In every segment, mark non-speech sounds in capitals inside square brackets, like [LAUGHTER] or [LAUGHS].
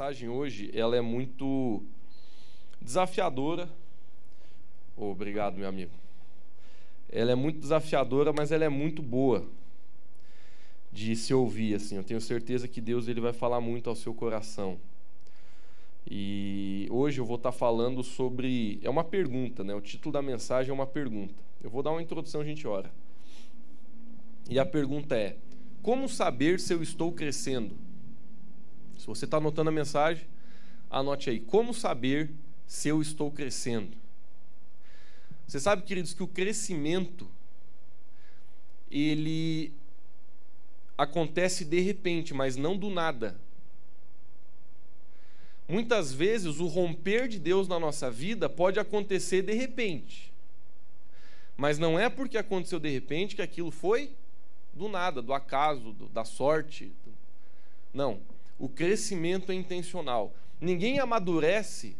mensagem hoje, ela é muito desafiadora. Obrigado, meu amigo. Ela é muito desafiadora, mas ela é muito boa de se ouvir assim. Eu tenho certeza que Deus ele vai falar muito ao seu coração. E hoje eu vou estar falando sobre é uma pergunta, né? O título da mensagem é uma pergunta. Eu vou dar uma introdução, a gente ora. E a pergunta é: como saber se eu estou crescendo? Se você está anotando a mensagem, anote aí. Como saber se eu estou crescendo? Você sabe, queridos, que o crescimento ele acontece de repente, mas não do nada. Muitas vezes o romper de Deus na nossa vida pode acontecer de repente. Mas não é porque aconteceu de repente que aquilo foi do nada, do acaso, do, da sorte. Não. O crescimento é intencional. Ninguém amadurece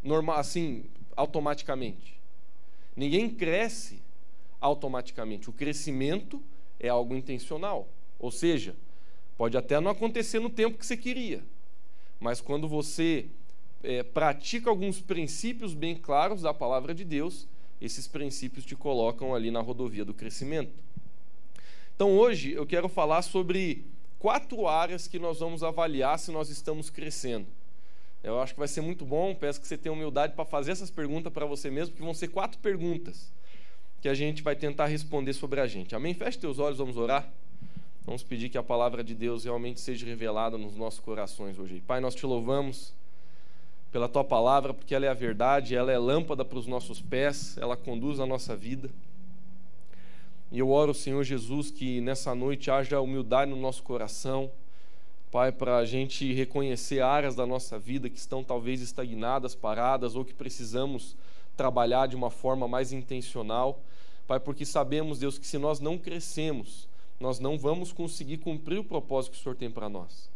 normal, assim, automaticamente. Ninguém cresce automaticamente. O crescimento é algo intencional. Ou seja, pode até não acontecer no tempo que você queria, mas quando você é, pratica alguns princípios bem claros da palavra de Deus, esses princípios te colocam ali na rodovia do crescimento. Então hoje eu quero falar sobre quatro áreas que nós vamos avaliar se nós estamos crescendo. Eu acho que vai ser muito bom, peço que você tenha humildade para fazer essas perguntas para você mesmo, porque vão ser quatro perguntas que a gente vai tentar responder sobre a gente. Amém? Feche teus olhos, vamos orar. Vamos pedir que a palavra de Deus realmente seja revelada nos nossos corações hoje. Pai, nós te louvamos pela tua palavra, porque ela é a verdade, ela é lâmpada para os nossos pés, ela conduz a nossa vida. E eu oro, Senhor Jesus, que nessa noite haja humildade no nosso coração, Pai, para a gente reconhecer áreas da nossa vida que estão talvez estagnadas, paradas, ou que precisamos trabalhar de uma forma mais intencional. Pai, porque sabemos, Deus, que se nós não crescemos, nós não vamos conseguir cumprir o propósito que o Senhor tem para nós.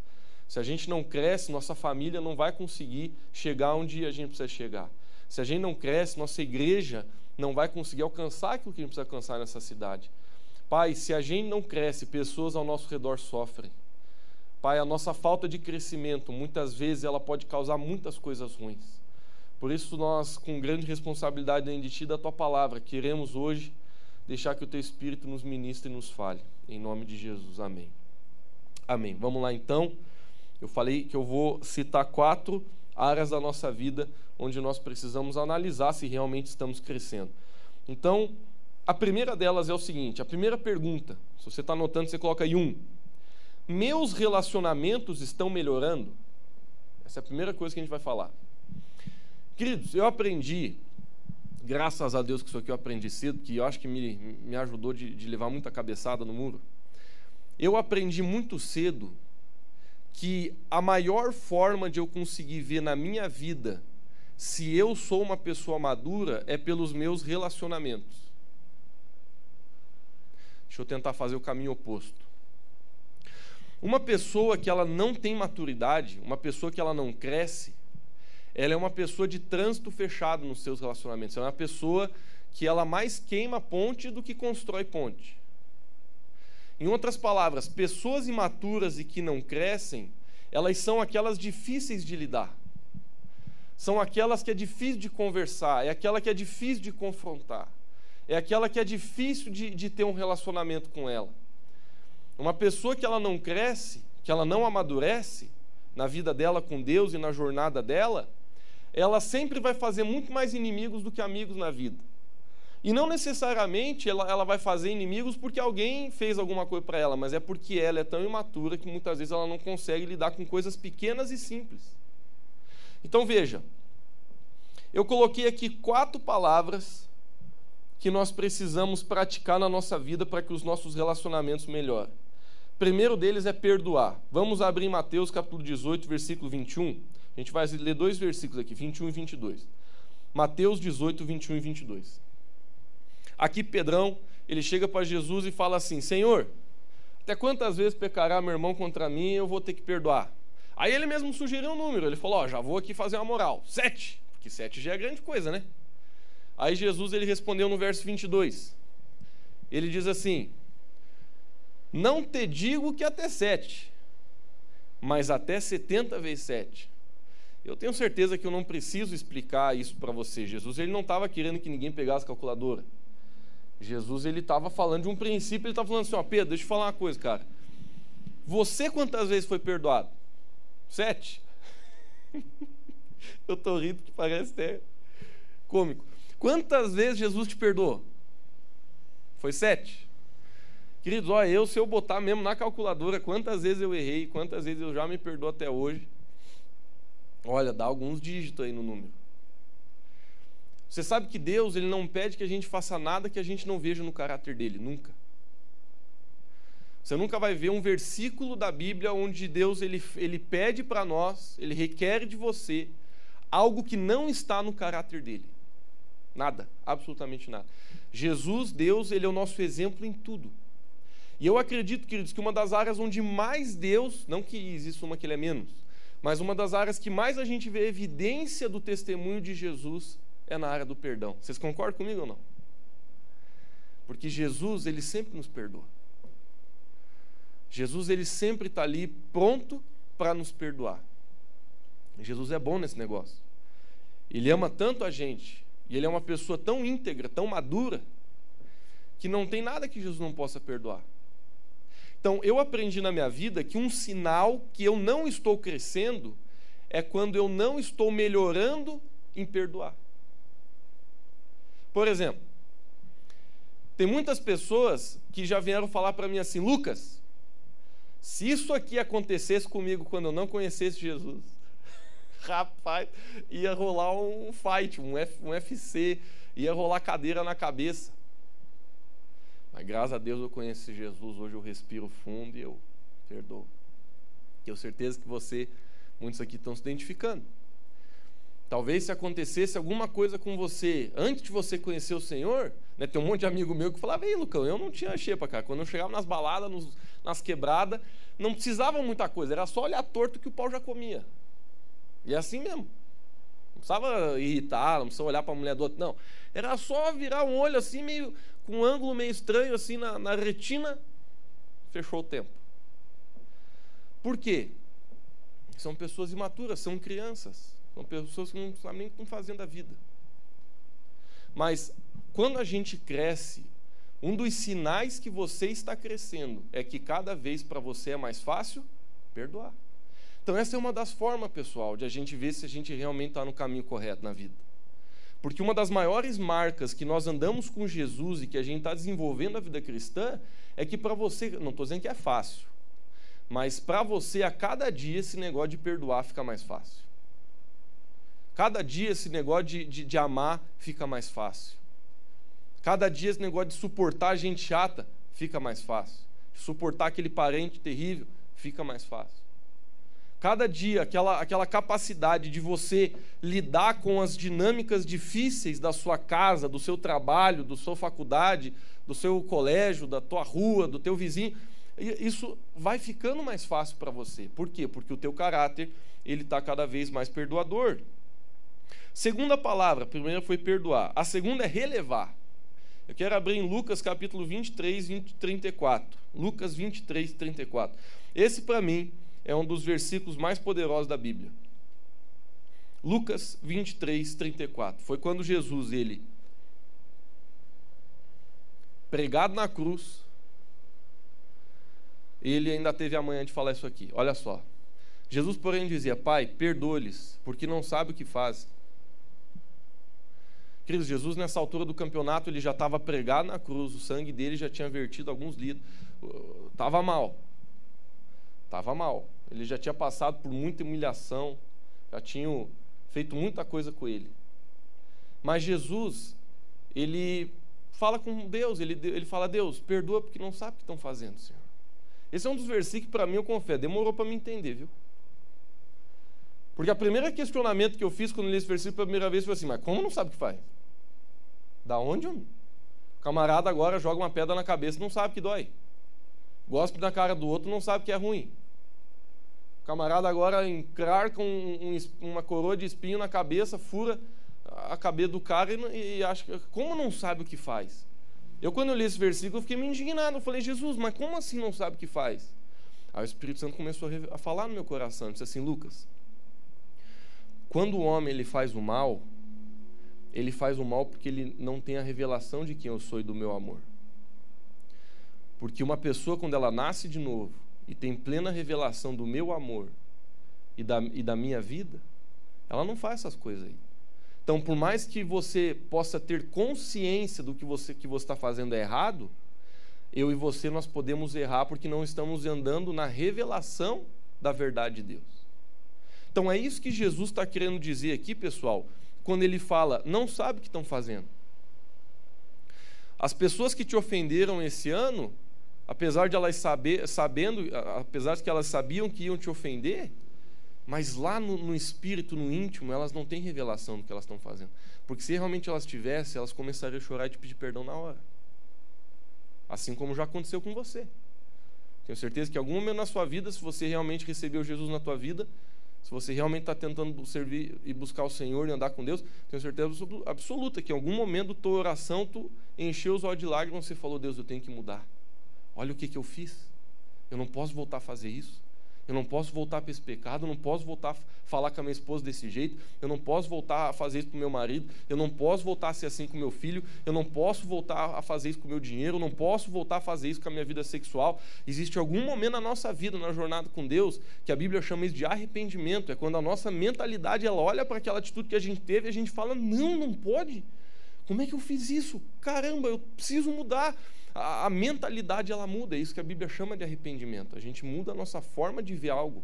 Se a gente não cresce, nossa família não vai conseguir chegar onde a gente precisa chegar. Se a gente não cresce, nossa igreja não vai conseguir alcançar aquilo que a gente precisa alcançar nessa cidade. Pai, se a gente não cresce, pessoas ao nosso redor sofrem. Pai, a nossa falta de crescimento, muitas vezes, ela pode causar muitas coisas ruins. Por isso, nós, com grande responsabilidade diante de Ti, da Tua palavra, queremos hoje deixar que o Teu Espírito nos ministre e nos fale. Em nome de Jesus, amém. Amém. Vamos lá então. Eu falei que eu vou citar quatro áreas da nossa vida onde nós precisamos analisar se realmente estamos crescendo. Então, a primeira delas é o seguinte: a primeira pergunta, se você está anotando, você coloca aí um. Meus relacionamentos estão melhorando? Essa é a primeira coisa que a gente vai falar. Queridos, eu aprendi, graças a Deus que isso aqui eu aprendi cedo, que eu acho que me, me ajudou de, de levar muita cabeçada no muro. Eu aprendi muito cedo que a maior forma de eu conseguir ver na minha vida se eu sou uma pessoa madura é pelos meus relacionamentos. Deixa eu tentar fazer o caminho oposto. Uma pessoa que ela não tem maturidade, uma pessoa que ela não cresce, ela é uma pessoa de trânsito fechado nos seus relacionamentos. Ela é uma pessoa que ela mais queima ponte do que constrói ponte. Em outras palavras, pessoas imaturas e que não crescem, elas são aquelas difíceis de lidar. São aquelas que é difícil de conversar, é aquela que é difícil de confrontar, é aquela que é difícil de, de ter um relacionamento com ela. Uma pessoa que ela não cresce, que ela não amadurece na vida dela com Deus e na jornada dela, ela sempre vai fazer muito mais inimigos do que amigos na vida. E não necessariamente ela, ela vai fazer inimigos porque alguém fez alguma coisa para ela, mas é porque ela é tão imatura que muitas vezes ela não consegue lidar com coisas pequenas e simples. Então veja, eu coloquei aqui quatro palavras que nós precisamos praticar na nossa vida para que os nossos relacionamentos melhorem. Primeiro deles é perdoar. Vamos abrir Mateus capítulo 18, versículo 21. A gente vai ler dois versículos aqui, 21 e 22. Mateus 18, 21 e 22. Aqui Pedrão, ele chega para Jesus e fala assim: Senhor, até quantas vezes pecará meu irmão contra mim e eu vou ter que perdoar? Aí ele mesmo sugeriu um número, ele falou: Ó, já vou aqui fazer uma moral, sete, porque sete já é grande coisa, né? Aí Jesus ele respondeu no verso 22. Ele diz assim: Não te digo que até sete, mas até setenta vezes sete. Eu tenho certeza que eu não preciso explicar isso para você. Jesus ele não estava querendo que ninguém pegasse calculadora. Jesus ele estava falando de um princípio, ele estava falando assim, ó, Pedro, deixa eu falar uma coisa, cara. Você quantas vezes foi perdoado? Sete. [LAUGHS] eu estou rindo que parece até cômico. Quantas vezes Jesus te perdoou? Foi sete. Queridos, olha, eu, se eu botar mesmo na calculadora quantas vezes eu errei, quantas vezes eu já me perdoo até hoje, olha, dá alguns dígitos aí no número. Você sabe que Deus ele não pede que a gente faça nada que a gente não veja no caráter dele, nunca. Você nunca vai ver um versículo da Bíblia onde Deus ele, ele pede para nós, ele requer de você algo que não está no caráter dele. Nada, absolutamente nada. Jesus, Deus, ele é o nosso exemplo em tudo. E eu acredito, queridos, que uma das áreas onde mais Deus, não que exista uma que ele é menos, mas uma das áreas que mais a gente vê evidência do testemunho de Jesus é na área do perdão. Vocês concordam comigo ou não? Porque Jesus, ele sempre nos perdoa. Jesus, ele sempre está ali pronto para nos perdoar. Jesus é bom nesse negócio. Ele ama tanto a gente, e ele é uma pessoa tão íntegra, tão madura, que não tem nada que Jesus não possa perdoar. Então, eu aprendi na minha vida que um sinal que eu não estou crescendo é quando eu não estou melhorando em perdoar. Por exemplo, tem muitas pessoas que já vieram falar para mim assim: Lucas, se isso aqui acontecesse comigo quando eu não conhecesse Jesus, [LAUGHS] rapaz, ia rolar um fight, um, F, um FC, ia rolar cadeira na cabeça. Mas graças a Deus eu conheci Jesus, hoje eu respiro fundo e eu perdoo. Tenho certeza que você, muitos aqui estão se identificando. Talvez se acontecesse alguma coisa com você antes de você conhecer o Senhor, né, tem um monte de amigo meu que falava, ei Lucão, eu não tinha xepa, cara. Quando eu chegava nas baladas, nos, nas quebradas, não precisava muita coisa, era só olhar torto que o pau já comia. E é assim mesmo. Não precisava irritar, não precisava olhar para a mulher do outro, não. Era só virar um olho assim, meio com um ângulo meio estranho, assim, na, na retina, fechou o tempo. Por quê? São pessoas imaturas, são crianças, são pessoas que não sabem nem o fazendo a vida. Mas quando a gente cresce, um dos sinais que você está crescendo é que cada vez para você é mais fácil perdoar. Então, essa é uma das formas, pessoal, de a gente ver se a gente realmente está no caminho correto na vida. Porque uma das maiores marcas que nós andamos com Jesus e que a gente está desenvolvendo a vida cristã é que para você, não estou dizendo que é fácil, mas para você, a cada dia, esse negócio de perdoar fica mais fácil. Cada dia, esse negócio de, de, de amar fica mais fácil. Cada dia, esse negócio de suportar gente chata fica mais fácil. Suportar aquele parente terrível fica mais fácil. Cada dia, aquela, aquela capacidade de você lidar com as dinâmicas difíceis da sua casa, do seu trabalho, da sua faculdade, do seu colégio, da tua rua, do teu vizinho, isso vai ficando mais fácil para você. Por quê? Porque o teu caráter ele está cada vez mais perdoador. Segunda palavra, a primeira foi perdoar. A segunda é relevar. Eu quero abrir em Lucas capítulo 23, 20, 34. Lucas 23, 34. Esse para mim é um dos versículos mais poderosos da Bíblia. Lucas 23, 34. Foi quando Jesus, ele, pregado na cruz, ele ainda teve a manhã de falar isso aqui. Olha só. Jesus, porém, dizia: Pai, perdoa-lhes, porque não sabe o que faz. Queridos, Jesus, nessa altura do campeonato, ele já estava pregado na cruz, o sangue dele já tinha vertido alguns litros. Estava mal. Estava mal. Ele já tinha passado por muita humilhação, já tinha feito muita coisa com ele. Mas Jesus, ele fala com Deus, ele, ele fala, Deus, perdoa porque não sabe o que estão fazendo, Senhor. Esse é um dos versículos que para mim, eu confesso, demorou para me entender, viu? Porque o primeiro questionamento que eu fiz quando li esse versículo pela primeira vez foi assim, mas como não sabe o que faz? Da onde, homem? O camarada agora joga uma pedra na cabeça não sabe que dói. Gospe na cara do outro não sabe que é ruim. O camarada agora encrarca um, um, uma coroa de espinho na cabeça, fura a cabeça do cara e, e acha que. Como não sabe o que faz? Eu, quando eu li esse versículo, eu fiquei me indignado. Eu falei, Jesus, mas como assim não sabe o que faz? Aí o Espírito Santo começou a falar no meu coração. Disse assim: Lucas, Quando o homem ele faz o mal, ele faz o mal porque ele não tem a revelação de quem eu sou e do meu amor. Porque uma pessoa, quando ela nasce de novo e tem plena revelação do meu amor e da, e da minha vida, ela não faz essas coisas aí. Então, por mais que você possa ter consciência do que você que você está fazendo é errado, eu e você nós podemos errar porque não estamos andando na revelação da verdade de Deus. Então é isso que Jesus está querendo dizer aqui, pessoal, quando ele fala, não sabe o que estão fazendo. As pessoas que te ofenderam esse ano, apesar de elas saber, sabendo, apesar de que elas sabiam que iam te ofender, mas lá no, no, espírito, no íntimo, elas não têm revelação do que elas estão fazendo. Porque se realmente elas tivessem, elas começariam a chorar e te pedir perdão na hora. Assim como já aconteceu com você. Tenho certeza que em algum momento na sua vida, se você realmente recebeu Jesus na tua vida, se você realmente está tentando servir e buscar o Senhor e andar com Deus, tenho certeza absoluta que em algum momento tua oração tu encheu os olhos de lágrimas e falou, Deus, eu tenho que mudar. Olha o que, que eu fiz. Eu não posso voltar a fazer isso. Eu não posso voltar para esse pecado, eu não posso voltar a falar com a minha esposa desse jeito, eu não posso voltar a fazer isso com meu marido, eu não posso voltar a ser assim com meu filho, eu não posso voltar a fazer isso com meu dinheiro, eu não posso voltar a fazer isso com a minha vida sexual. Existe algum momento na nossa vida, na jornada com Deus, que a Bíblia chama isso de arrependimento, é quando a nossa mentalidade ela olha para aquela atitude que a gente teve e a gente fala: "Não, não pode. Como é que eu fiz isso? Caramba, eu preciso mudar." A, a mentalidade ela muda, é isso que a Bíblia chama de arrependimento. A gente muda a nossa forma de ver algo,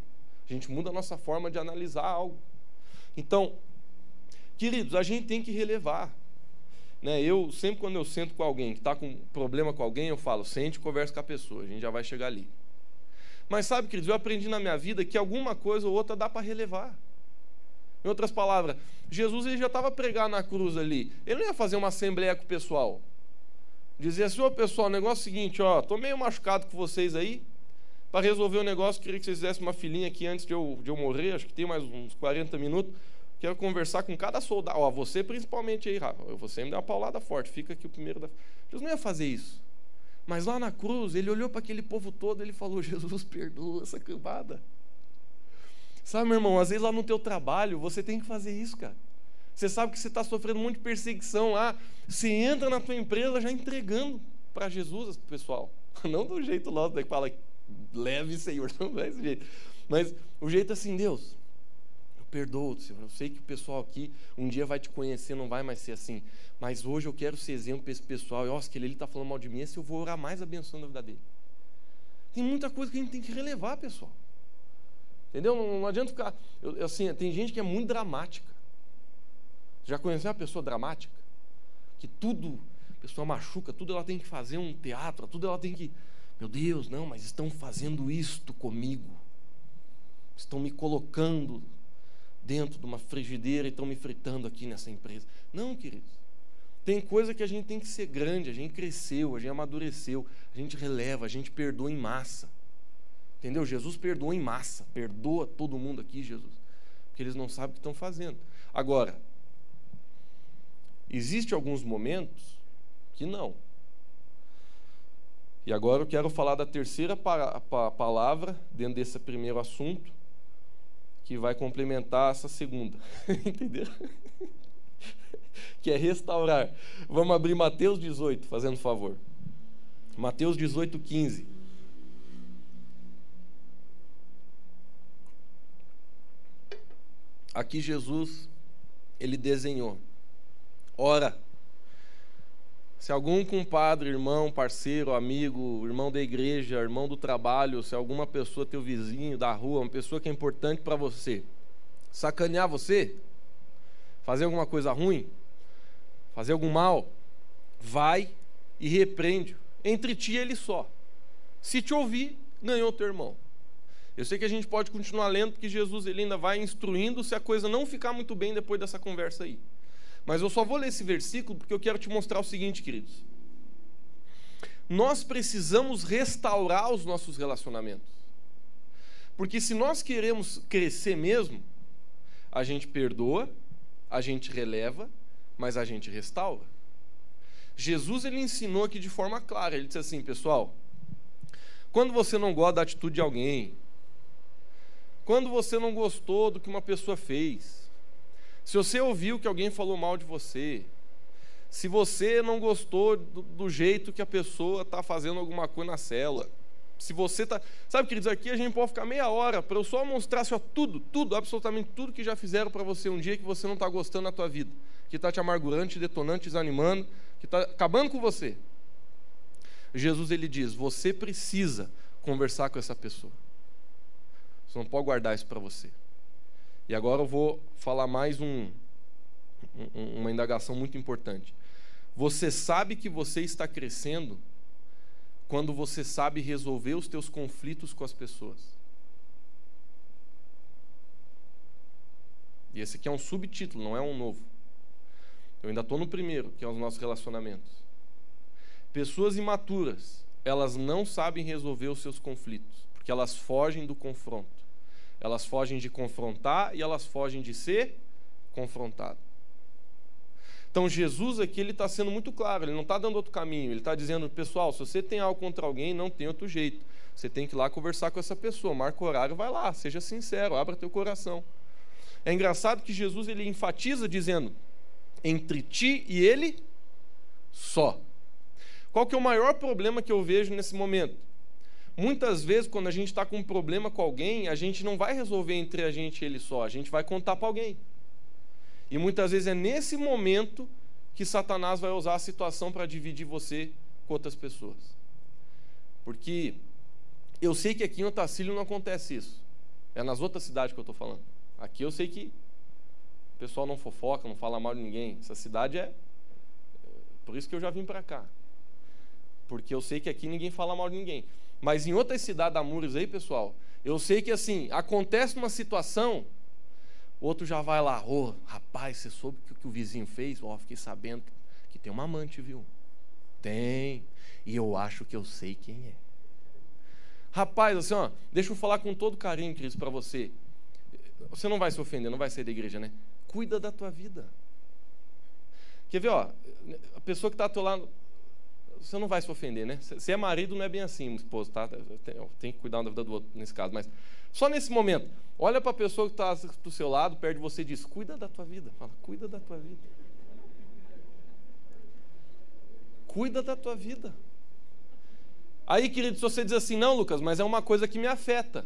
a gente muda a nossa forma de analisar algo. Então, queridos, a gente tem que relevar. Né? Eu, sempre quando eu sento com alguém que está com problema com alguém, eu falo, sente e conversa com a pessoa, a gente já vai chegar ali. Mas sabe, queridos, eu aprendi na minha vida que alguma coisa ou outra dá para relevar. Em outras palavras, Jesus ele já estava pregando na cruz ali. Ele não ia fazer uma assembleia com o pessoal. Dizer assim, ô pessoal, o negócio é o seguinte, ó, tô meio machucado com vocês aí. Para resolver o negócio, queria que vocês fizessem uma filinha aqui antes de eu, de eu morrer, acho que tem mais uns 40 minutos. Quero conversar com cada soldado. Ó, você principalmente aí, Rafa. Você me deu uma paulada forte, fica aqui o primeiro da. Jesus não ia fazer isso. Mas lá na cruz, ele olhou para aquele povo todo, ele falou: [LAUGHS] Jesus, perdoa essa cambada. Sabe, meu irmão, às vezes lá no teu trabalho, você tem que fazer isso, cara. Você sabe que você está sofrendo monte de perseguição lá. Você entra na tua empresa já entregando para Jesus, pessoal. [LAUGHS] Não do jeito nosso, né, que fala, leve, Senhor. [LAUGHS] Não é esse jeito. Mas o jeito assim, Deus, eu perdoo, Senhor. Eu sei que o pessoal aqui um dia vai te conhecer, não vai mais ser assim. Mas hoje eu quero ser exemplo para esse pessoal. E, ó, se ele está falando mal de mim, esse eu vou orar mais abençoando a vida dele. Tem muita coisa que a gente tem que relevar, pessoal. Entendeu? Não, não adianta ficar. Eu, assim, tem gente que é muito dramática. Já conheceu uma pessoa dramática? Que tudo, a pessoa machuca, tudo ela tem que fazer um teatro, tudo ela tem que. Meu Deus, não, mas estão fazendo isto comigo. Estão me colocando dentro de uma frigideira e estão me fritando aqui nessa empresa. Não, queridos. Tem coisa que a gente tem que ser grande, a gente cresceu, a gente amadureceu, a gente releva, a gente perdoa em massa. Entendeu? Jesus perdoa em massa, perdoa todo mundo aqui, Jesus. Porque eles não sabem o que estão fazendo. Agora, Existem alguns momentos que não. E agora eu quero falar da terceira palavra dentro desse primeiro assunto, que vai complementar essa segunda. [LAUGHS] Entendeu? [LAUGHS] que é restaurar. Vamos abrir Mateus 18, fazendo favor. Mateus 18, 15. Aqui Jesus, ele desenhou Ora, se algum compadre, irmão, parceiro, amigo, irmão da igreja, irmão do trabalho, se alguma pessoa, teu vizinho da rua, uma pessoa que é importante para você, sacanear você, fazer alguma coisa ruim, fazer algum mal, vai e repreende entre ti ele só. Se te ouvir, ganhou teu irmão. Eu sei que a gente pode continuar lendo, porque Jesus ele ainda vai instruindo se a coisa não ficar muito bem depois dessa conversa aí. Mas eu só vou ler esse versículo porque eu quero te mostrar o seguinte, queridos. Nós precisamos restaurar os nossos relacionamentos. Porque se nós queremos crescer mesmo, a gente perdoa, a gente releva, mas a gente restaura. Jesus ele ensinou aqui de forma clara. Ele disse assim, pessoal, quando você não gosta da atitude de alguém, quando você não gostou do que uma pessoa fez, Se você ouviu que alguém falou mal de você, se você não gostou do, do jeito que a pessoa está fazendo alguma coisa na cela, se você está. Sabe, queridos, aqui a gente pode ficar meia hora para eu só mostrar assim, tudo, tudo, absolutamente tudo que já fizeram para você um dia que você não está gostando da tua vida, que está te amargurando, te detonando, te desanimando, que está acabando com você. Jesus ele diz: você precisa conversar com essa pessoa. Você não pode guardar isso para você. E agora eu vou falar mais um, um, uma indagação muito importante. Você sabe que você está crescendo quando você sabe resolver os teus conflitos com as pessoas. E esse aqui é um subtítulo, não é um novo. Eu ainda estou no primeiro, que é os nossos relacionamentos. Pessoas imaturas, elas não sabem resolver os seus conflitos, porque elas fogem do confronto. Elas fogem de confrontar e elas fogem de ser confrontado. Então Jesus aqui ele está sendo muito claro, ele não está dando outro caminho, ele está dizendo, pessoal, se você tem algo contra alguém, não tem outro jeito. Você tem que ir lá conversar com essa pessoa, marca o horário, vai lá, seja sincero, abra teu coração. É engraçado que Jesus ele enfatiza dizendo, entre ti e ele só. Qual que é o maior problema que eu vejo nesse momento? Muitas vezes, quando a gente está com um problema com alguém, a gente não vai resolver entre a gente e ele só, a gente vai contar para alguém. E muitas vezes é nesse momento que Satanás vai usar a situação para dividir você com outras pessoas. Porque eu sei que aqui em Otacílio não acontece isso. É nas outras cidades que eu estou falando. Aqui eu sei que o pessoal não fofoca, não fala mal de ninguém. Essa cidade é. Por isso que eu já vim para cá. Porque eu sei que aqui ninguém fala mal de ninguém. Mas em outras cidades da Mures aí, pessoal, eu sei que assim, acontece uma situação outro já vai lá, ô, oh, rapaz, você soube o que, o vizinho fez? Ó, oh, fiquei sabendo que tem uma amante, viu? Tem. E eu acho que eu sei quem é. Rapaz, assim, ó, deixa eu falar com todo carinho, Cris, para você. Você não vai se ofender, não vai sair da igreja, né? Cuida da tua vida. Quer ver, ó, a pessoa que está lado, você não vai se ofender, né? Se é marido, não é bem assim, esposo, tá? Tem, que cuidar da vida do outro nesse caso, mas só nesse momento, olha para a pessoa que está do seu lado, perto de você e diz: Cuida da tua vida. Fala, cuida da tua vida. Cuida da tua vida. Aí, querido, se você diz assim, não, Lucas, mas é uma coisa que me afeta.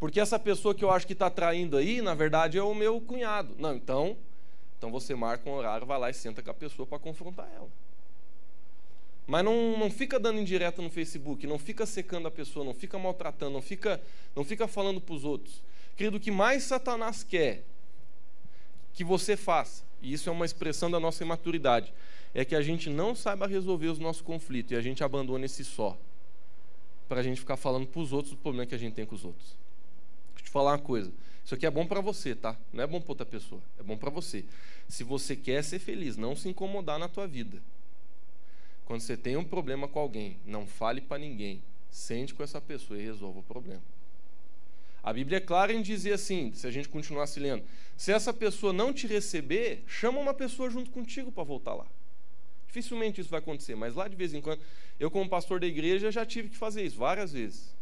Porque essa pessoa que eu acho que está traindo aí, na verdade, é o meu cunhado. Não, então, então você marca um horário, vai lá e senta com a pessoa para confrontar ela. Mas não, não fica dando indireta no Facebook, não fica secando a pessoa, não fica maltratando, não fica, não fica falando para os outros. Querido, o que mais Satanás quer que você faça, e isso é uma expressão da nossa imaturidade, é que a gente não saiba resolver os nossos conflitos e a gente abandone esse só, para a gente ficar falando para os outros o problema que a gente tem com os outros. Deixa eu te falar uma coisa. Isso aqui é bom para você, tá? Não é bom para outra pessoa. É bom para você. Se você quer ser feliz, não se incomodar na tua vida. Quando você tem um problema com alguém, não fale para ninguém. Sente com essa pessoa e resolva o problema. A Bíblia é clara em dizer assim, se a gente continuasse lendo, se essa pessoa não te receber, chama uma pessoa junto contigo para voltar lá. Dificilmente isso vai acontecer, mas lá de vez em quando, eu como pastor da igreja já tive que fazer isso várias vezes.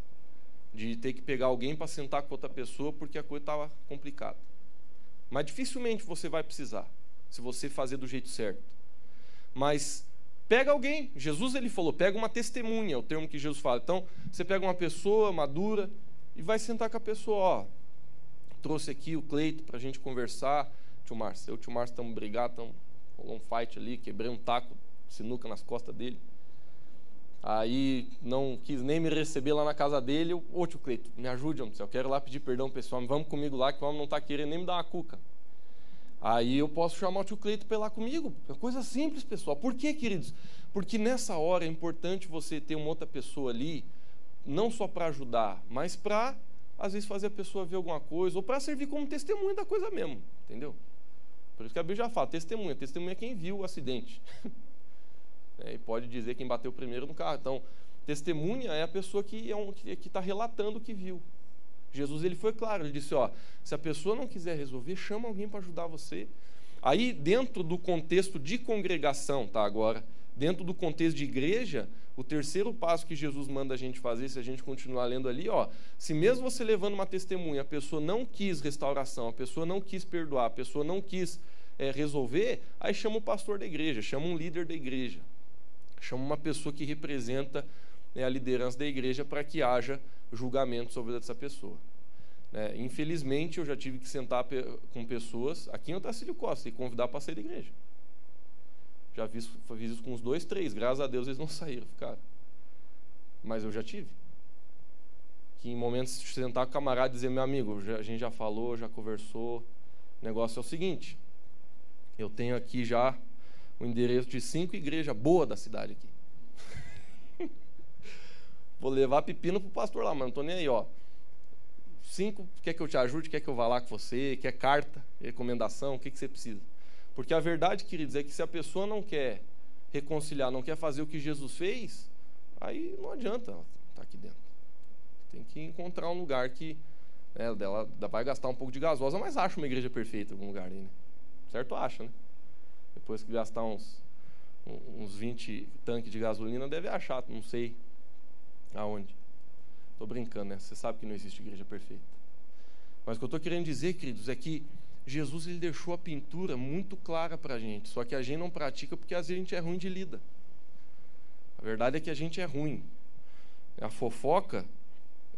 De ter que pegar alguém para sentar com outra pessoa porque a coisa estava complicada. Mas dificilmente você vai precisar, se você fazer do jeito certo. Mas Pega alguém. Jesus ele falou, pega uma testemunha, é o termo que Jesus fala. Então, você pega uma pessoa madura e vai sentar com a pessoa, ó. Trouxe aqui o Cleito para a gente conversar. Tio Márcio, eu e o tio Márcio estamos brigados, estamos rolou um fight ali, quebrei um taco, sinuca nas costas dele. Aí não quis nem me receber lá na casa dele. Ô tio Cleito, me ajude, homem, eu quero lá pedir perdão pessoal, vamos comigo lá que o homem não está querendo nem me dar uma cuca. Aí eu posso chamar o tio Cleito para ir lá comigo. É coisa simples, pessoal. Por quê, queridos? Porque nessa hora é importante você ter uma outra pessoa ali, não só para ajudar, mas para, às vezes, fazer a pessoa ver alguma coisa, ou para servir como testemunha da coisa mesmo. Entendeu? Por isso que a Bíblia já fala, testemunha. Testemunha é quem viu o acidente. [LAUGHS] é, e pode dizer quem bateu primeiro no carro. Então, testemunha é a pessoa que é um, está relatando o que viu. Jesus ele foi claro, ele disse, ó, se a pessoa não quiser resolver, chama alguém para ajudar você. Aí, dentro do contexto de congregação, tá agora, dentro do contexto de igreja, o terceiro passo que Jesus manda a gente fazer, se a gente continuar lendo ali, ó, se mesmo você levando uma testemunha, a pessoa não quis restauração, a pessoa não quis perdoar, a pessoa não quis é, resolver, aí chama o pastor da igreja, chama um líder da igreja, chama uma pessoa que representa né, a liderança da igreja para que haja julgamento sobre essa pessoa. Né? Infelizmente, eu já tive que sentar com pessoas aqui em Otacílio Costa e convidar para sair da igreja. Já fiz, fiz isso com uns dois, três. Graças a Deus eles não [LAUGHS] saíram, ficaram. Mas eu já tive. Que em momentos de sentar com o camarada e dizer, meu amigo, já, a gente já falou, já conversou. O negócio é o seguinte: eu tenho aqui já o endereço de cinco igrejas boas da cidade aqui. Vou levar pepino pro pastor lá, mas não estou nem aí, ó. Cinco, quer que eu te ajude? Quer que eu vá lá com você? Quer carta? Recomendação? O que, que você precisa? Porque a verdade, queridos, é que se a pessoa não quer reconciliar, não quer fazer o que Jesus fez, aí não adianta estar tá aqui dentro. Tem que encontrar um lugar que né, dela vai gastar um pouco de gasosa, mas acha uma igreja perfeita em algum lugar aí, né? Certo? Acha, né? Depois que gastar uns, uns 20 tanques de gasolina, deve achar, não sei aonde. Estou brincando, né? Você sabe que não existe igreja perfeita. Mas o que eu estou querendo dizer, queridos, é que Jesus ele deixou a pintura muito clara para a gente, só que a gente não pratica porque às vezes a gente é ruim de lida. A verdade é que a gente é ruim. A fofoca,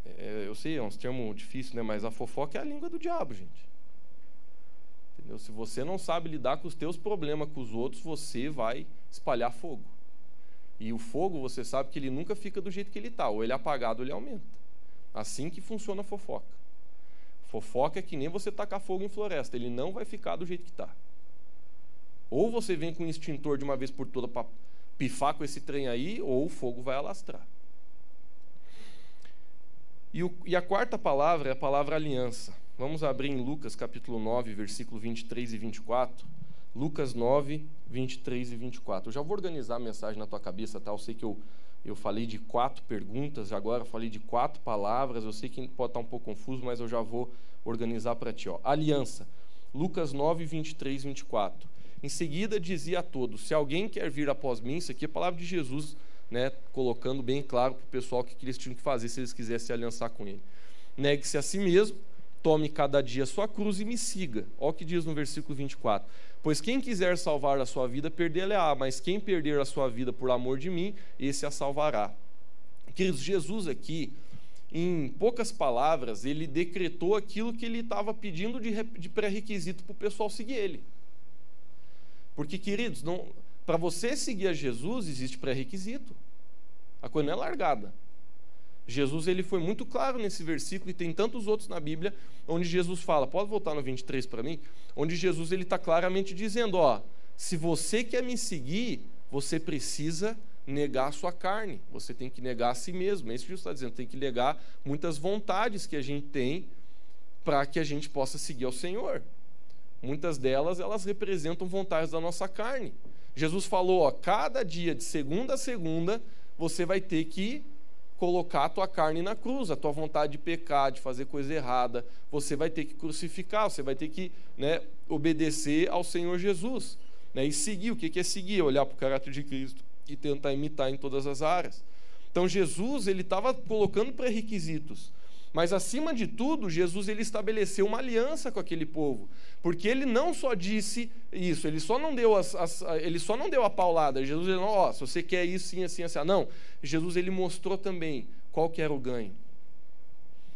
é, eu sei, é um termo difícil, né? mas a fofoca é a língua do diabo, gente. Entendeu? Se você não sabe lidar com os teus problemas com os outros, você vai espalhar fogo. E o fogo, você sabe que ele nunca fica do jeito que ele está, ou ele é apagado ou ele aumenta. Assim que funciona a fofoca. Fofoca é que nem você tacar fogo em floresta, ele não vai ficar do jeito que está. Ou você vem com um extintor de uma vez por toda para pifar com esse trem aí, ou o fogo vai alastrar. E, o, e, a quarta palavra é a palavra aliança. Vamos abrir em Lucas capítulo 9, versículo 23 e 24. Lucas 9, 23 e 24. Eu já vou organizar a mensagem na tua cabeça, tá? Eu sei que eu eu falei de quatro perguntas, agora falei de quatro palavras. Eu sei que pode estar um pouco confuso, mas eu já vou organizar para ti. Ó. Aliança. Lucas 9, 23, 24. Em seguida dizia a todos: Se alguém quer vir após mim, isso aqui é a palavra de Jesus, né, colocando bem claro para o pessoal o que eles tinham que fazer se eles quisessem se aliançar com ele. Negue-se a si mesmo, tome cada dia sua cruz e me siga. Olha o que diz no versículo 24. Pois quem quiser salvar a sua vida, perdê-la-á, mas quem perder a sua vida por amor de mim, esse a salvará. Queridos, Jesus aqui, em poucas palavras, ele decretou aquilo que ele estava pedindo de, de pré-requisito para o pessoal seguir ele. Porque, queridos, para você seguir a Jesus, existe pré-requisito. A coisa não é largada. Jesus ele foi muito claro nesse versículo e tem tantos outros na Bíblia onde Jesus fala, pode voltar no 23 para mim, onde Jesus ele está claramente dizendo, ó, se você quer me seguir, você precisa negar a sua carne, você tem que negar a si mesmo. É isso que Jesus está dizendo, tem que negar muitas vontades que a gente tem para que a gente possa seguir ao Senhor. Muitas delas elas representam vontades da nossa carne. Jesus falou, ó, cada dia de segunda a segunda você vai ter que colocar a tua carne na cruz, a tua vontade de pecar, de fazer coisa errada, você vai ter que crucificar, você vai ter que né, obedecer ao Senhor Jesus. Né, e seguir, o que é seguir? Olhar para o caráter de Cristo e tentar imitar em todas as áreas. Então Jesus ele estava colocando pré-requisitos. Mas acima de tudo, Jesus ele estabeleceu uma aliança com aquele povo, porque ele não só disse isso, ele só não deu as, as ele só não deu a paulada. Jesus não, ó, se você quer isso, sim, assim, assim, não. Jesus ele mostrou também qual que era o ganho.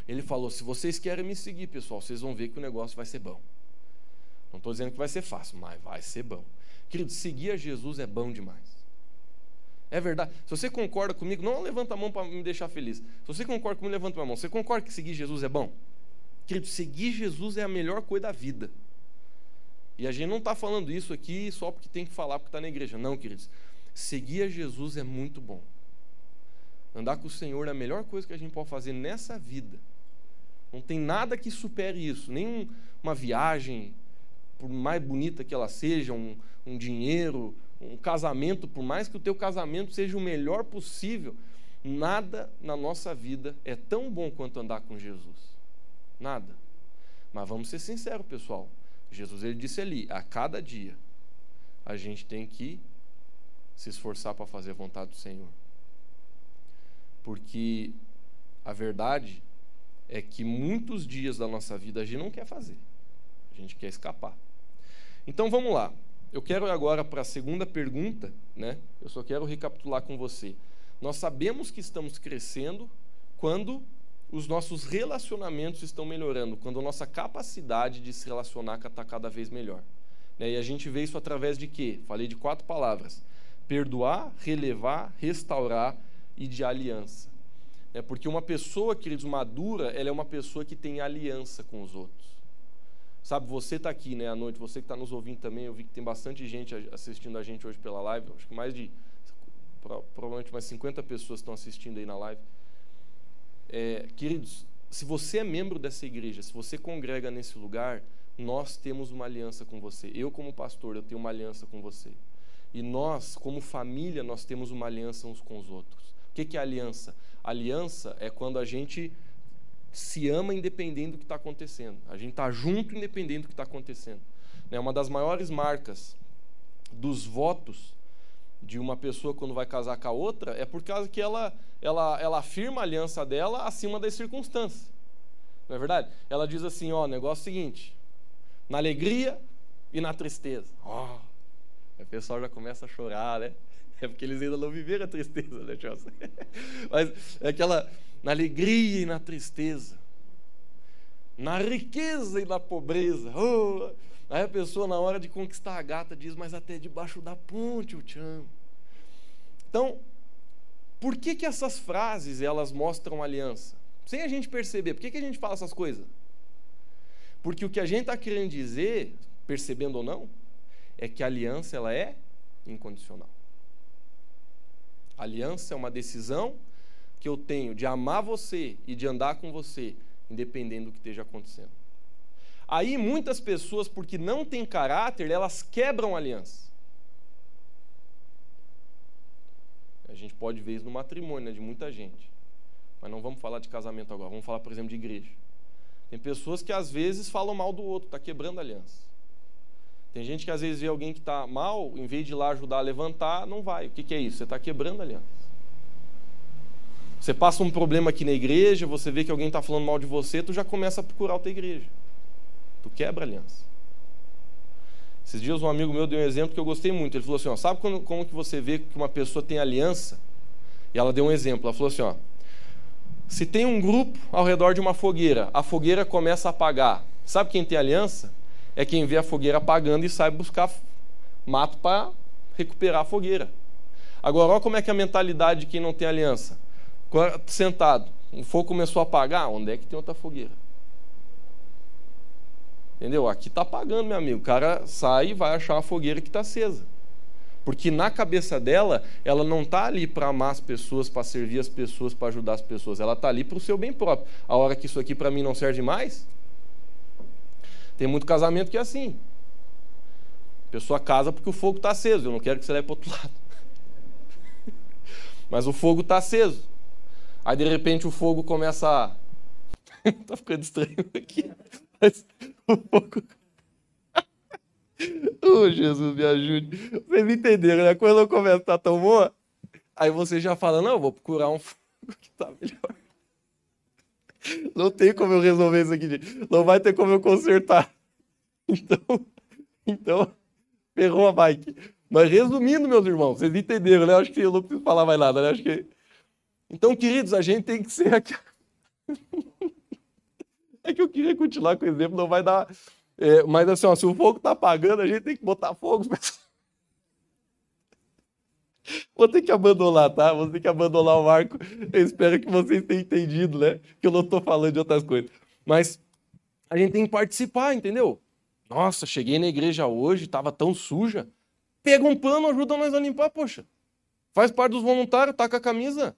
Ele falou: se vocês querem me seguir, pessoal, vocês vão ver que o negócio vai ser bom. Não estou dizendo que vai ser fácil, mas vai ser bom. Querido, seguir a Jesus é bom demais. É verdade. Se você concorda comigo, não levanta a mão para me deixar feliz. Se você concorda comigo, levanta a mão. Você concorda que seguir Jesus é bom? Querido, seguir Jesus é a melhor coisa da vida. E a gente não está falando isso aqui só porque tem que falar porque está na igreja. Não, queridos. Seguir a Jesus é muito bom. Andar com o Senhor é a melhor coisa que a gente pode fazer nessa vida. Não tem nada que supere isso. Nem uma viagem, por mais bonita que ela seja, um, um dinheiro, um casamento, por mais que o teu casamento seja o melhor possível, nada na nossa vida é tão bom quanto andar com Jesus. Nada. Mas vamos ser sinceros, pessoal. Jesus ele disse ali, a cada dia a gente tem que se esforçar para fazer a vontade do Senhor. Porque a verdade é que muitos dias da nossa vida a gente não quer fazer, a gente quer escapar. Então vamos lá. Eu quero agora para a segunda pergunta, né? Eu só quero recapitular com você. Nós sabemos que estamos crescendo quando os nossos relacionamentos estão melhorando, quando a nossa capacidade de se relacionar está cada vez melhor. Né? E a gente vê isso através de quê? Falei de quatro palavras: perdoar, relevar, restaurar e de aliança. É porque uma pessoa, queridos, madura, ela é uma pessoa que tem aliança com os outros. Sabe, você está aqui né, à noite, você que está nos ouvindo também, eu vi que tem bastante gente assistindo a gente hoje pela live, acho que mais de, provavelmente mais 50 pessoas estão assistindo aí na live. É, queridos, se você é membro dessa igreja, se você congrega nesse lugar, nós temos uma aliança com você. Eu, como pastor, eu tenho uma aliança com você. E nós, como família, nós temos uma aliança uns com os outros. O que é aliança? Aliança é quando a gente se ama independente do que está acontecendo. A gente está junto independente do que está acontecendo. É uma das maiores marcas dos votos de uma pessoa quando vai casar com a outra é por causa que ela, ela, ela afirma a aliança dela acima das circunstâncias. Não é verdade? Ela diz assim: ó, negócio é seguinte, na alegria e na tristeza. Oh, o pessoal já começa a chorar, né? É porque eles ainda não viveram a tristeza, né? [LAUGHS] Mas é aquela na alegria e na tristeza, na riqueza e na pobreza. Oh, aí a pessoa, na hora de conquistar a gata, diz: Mas até debaixo da ponte eu te amo. Então, por que, que essas frases elas mostram aliança? Sem a gente perceber, por que, que a gente fala essas coisas? Porque o que a gente está querendo dizer, percebendo ou não, é que a aliança ela é incondicional. A aliança é uma decisão que eu tenho de amar você e de andar com você, independente do que esteja acontecendo. Aí muitas pessoas, porque não têm caráter, elas quebram aliança. A gente pode ver isso no matrimônio né, de muita gente. Mas não vamos falar de casamento agora, vamos falar, por exemplo, de igreja. Tem pessoas que às vezes falam mal do outro, está quebrando aliança. Tem gente que às vezes vê alguém que está mal, em vez de ir lá ajudar a levantar, não vai. O que, que é isso? Você está quebrando aliança. Você passa um problema aqui na igreja, você vê que alguém está falando mal de você, tu já começa a procurar outra igreja. Tu quebra a aliança. Esses dias um amigo meu deu um exemplo que eu gostei muito. Ele falou assim: ó, sabe quando, como que você vê que uma pessoa tem aliança? E ela deu um exemplo. Ela falou assim: ó, se tem um grupo ao redor de uma fogueira, a fogueira começa a apagar. Sabe quem tem aliança? É quem vê a fogueira apagando e sai buscar mato para recuperar a fogueira. Agora, olha como é que é a mentalidade de quem não tem aliança. Sentado, o fogo começou a apagar, onde é que tem outra fogueira? Entendeu? Aqui está apagando, meu amigo. O cara sai e vai achar uma fogueira que está acesa. Porque na cabeça dela, ela não está ali para amar as pessoas, para servir as pessoas, para ajudar as pessoas. Ela está ali para o seu bem próprio. A hora que isso aqui para mim não serve mais. Tem muito casamento que é assim. A pessoa casa porque o fogo está aceso. Eu não quero que você leve para outro [LAUGHS] lado. Mas o fogo está aceso. Aí de repente o fogo começa a. Está [LAUGHS] ficando estranho aqui. Mas o fogo oh, Jesus, me ajude. Vocês entenderam, né? Quando eu começo a estar tão boa, aí você já fala, não, eu vou procurar um [LAUGHS] fogo que tá melhor. Não tem como eu resolver isso aqui. Não vai ter como eu consertar. [LAUGHS] Então, então, ferrou a bike. Mas resumindo, meus irmãos, vocês entenderam, né? Acho que eu não preciso falar mais nada, né? Acho que... Então, queridos, a gente tem que ser aqui. [LAUGHS] é que eu queria continuar com o exemplo, não vai dar é, mas assim, ó, se o fogo está apagando, a gente tem que botar fogo. [LAUGHS] Vou ter que abandonar, tá? Vou ter que abandonar o arco. Eu espero que vocês tenham entendido, né? Que eu não estou falando de outras coisas. Mas a gente tem que participar, entendeu? Nossa, cheguei na igreja hoje, estava tão suja. Pega um pano, ajuda nós a limpar, poxa. Faz parte dos voluntários, taca a camisa.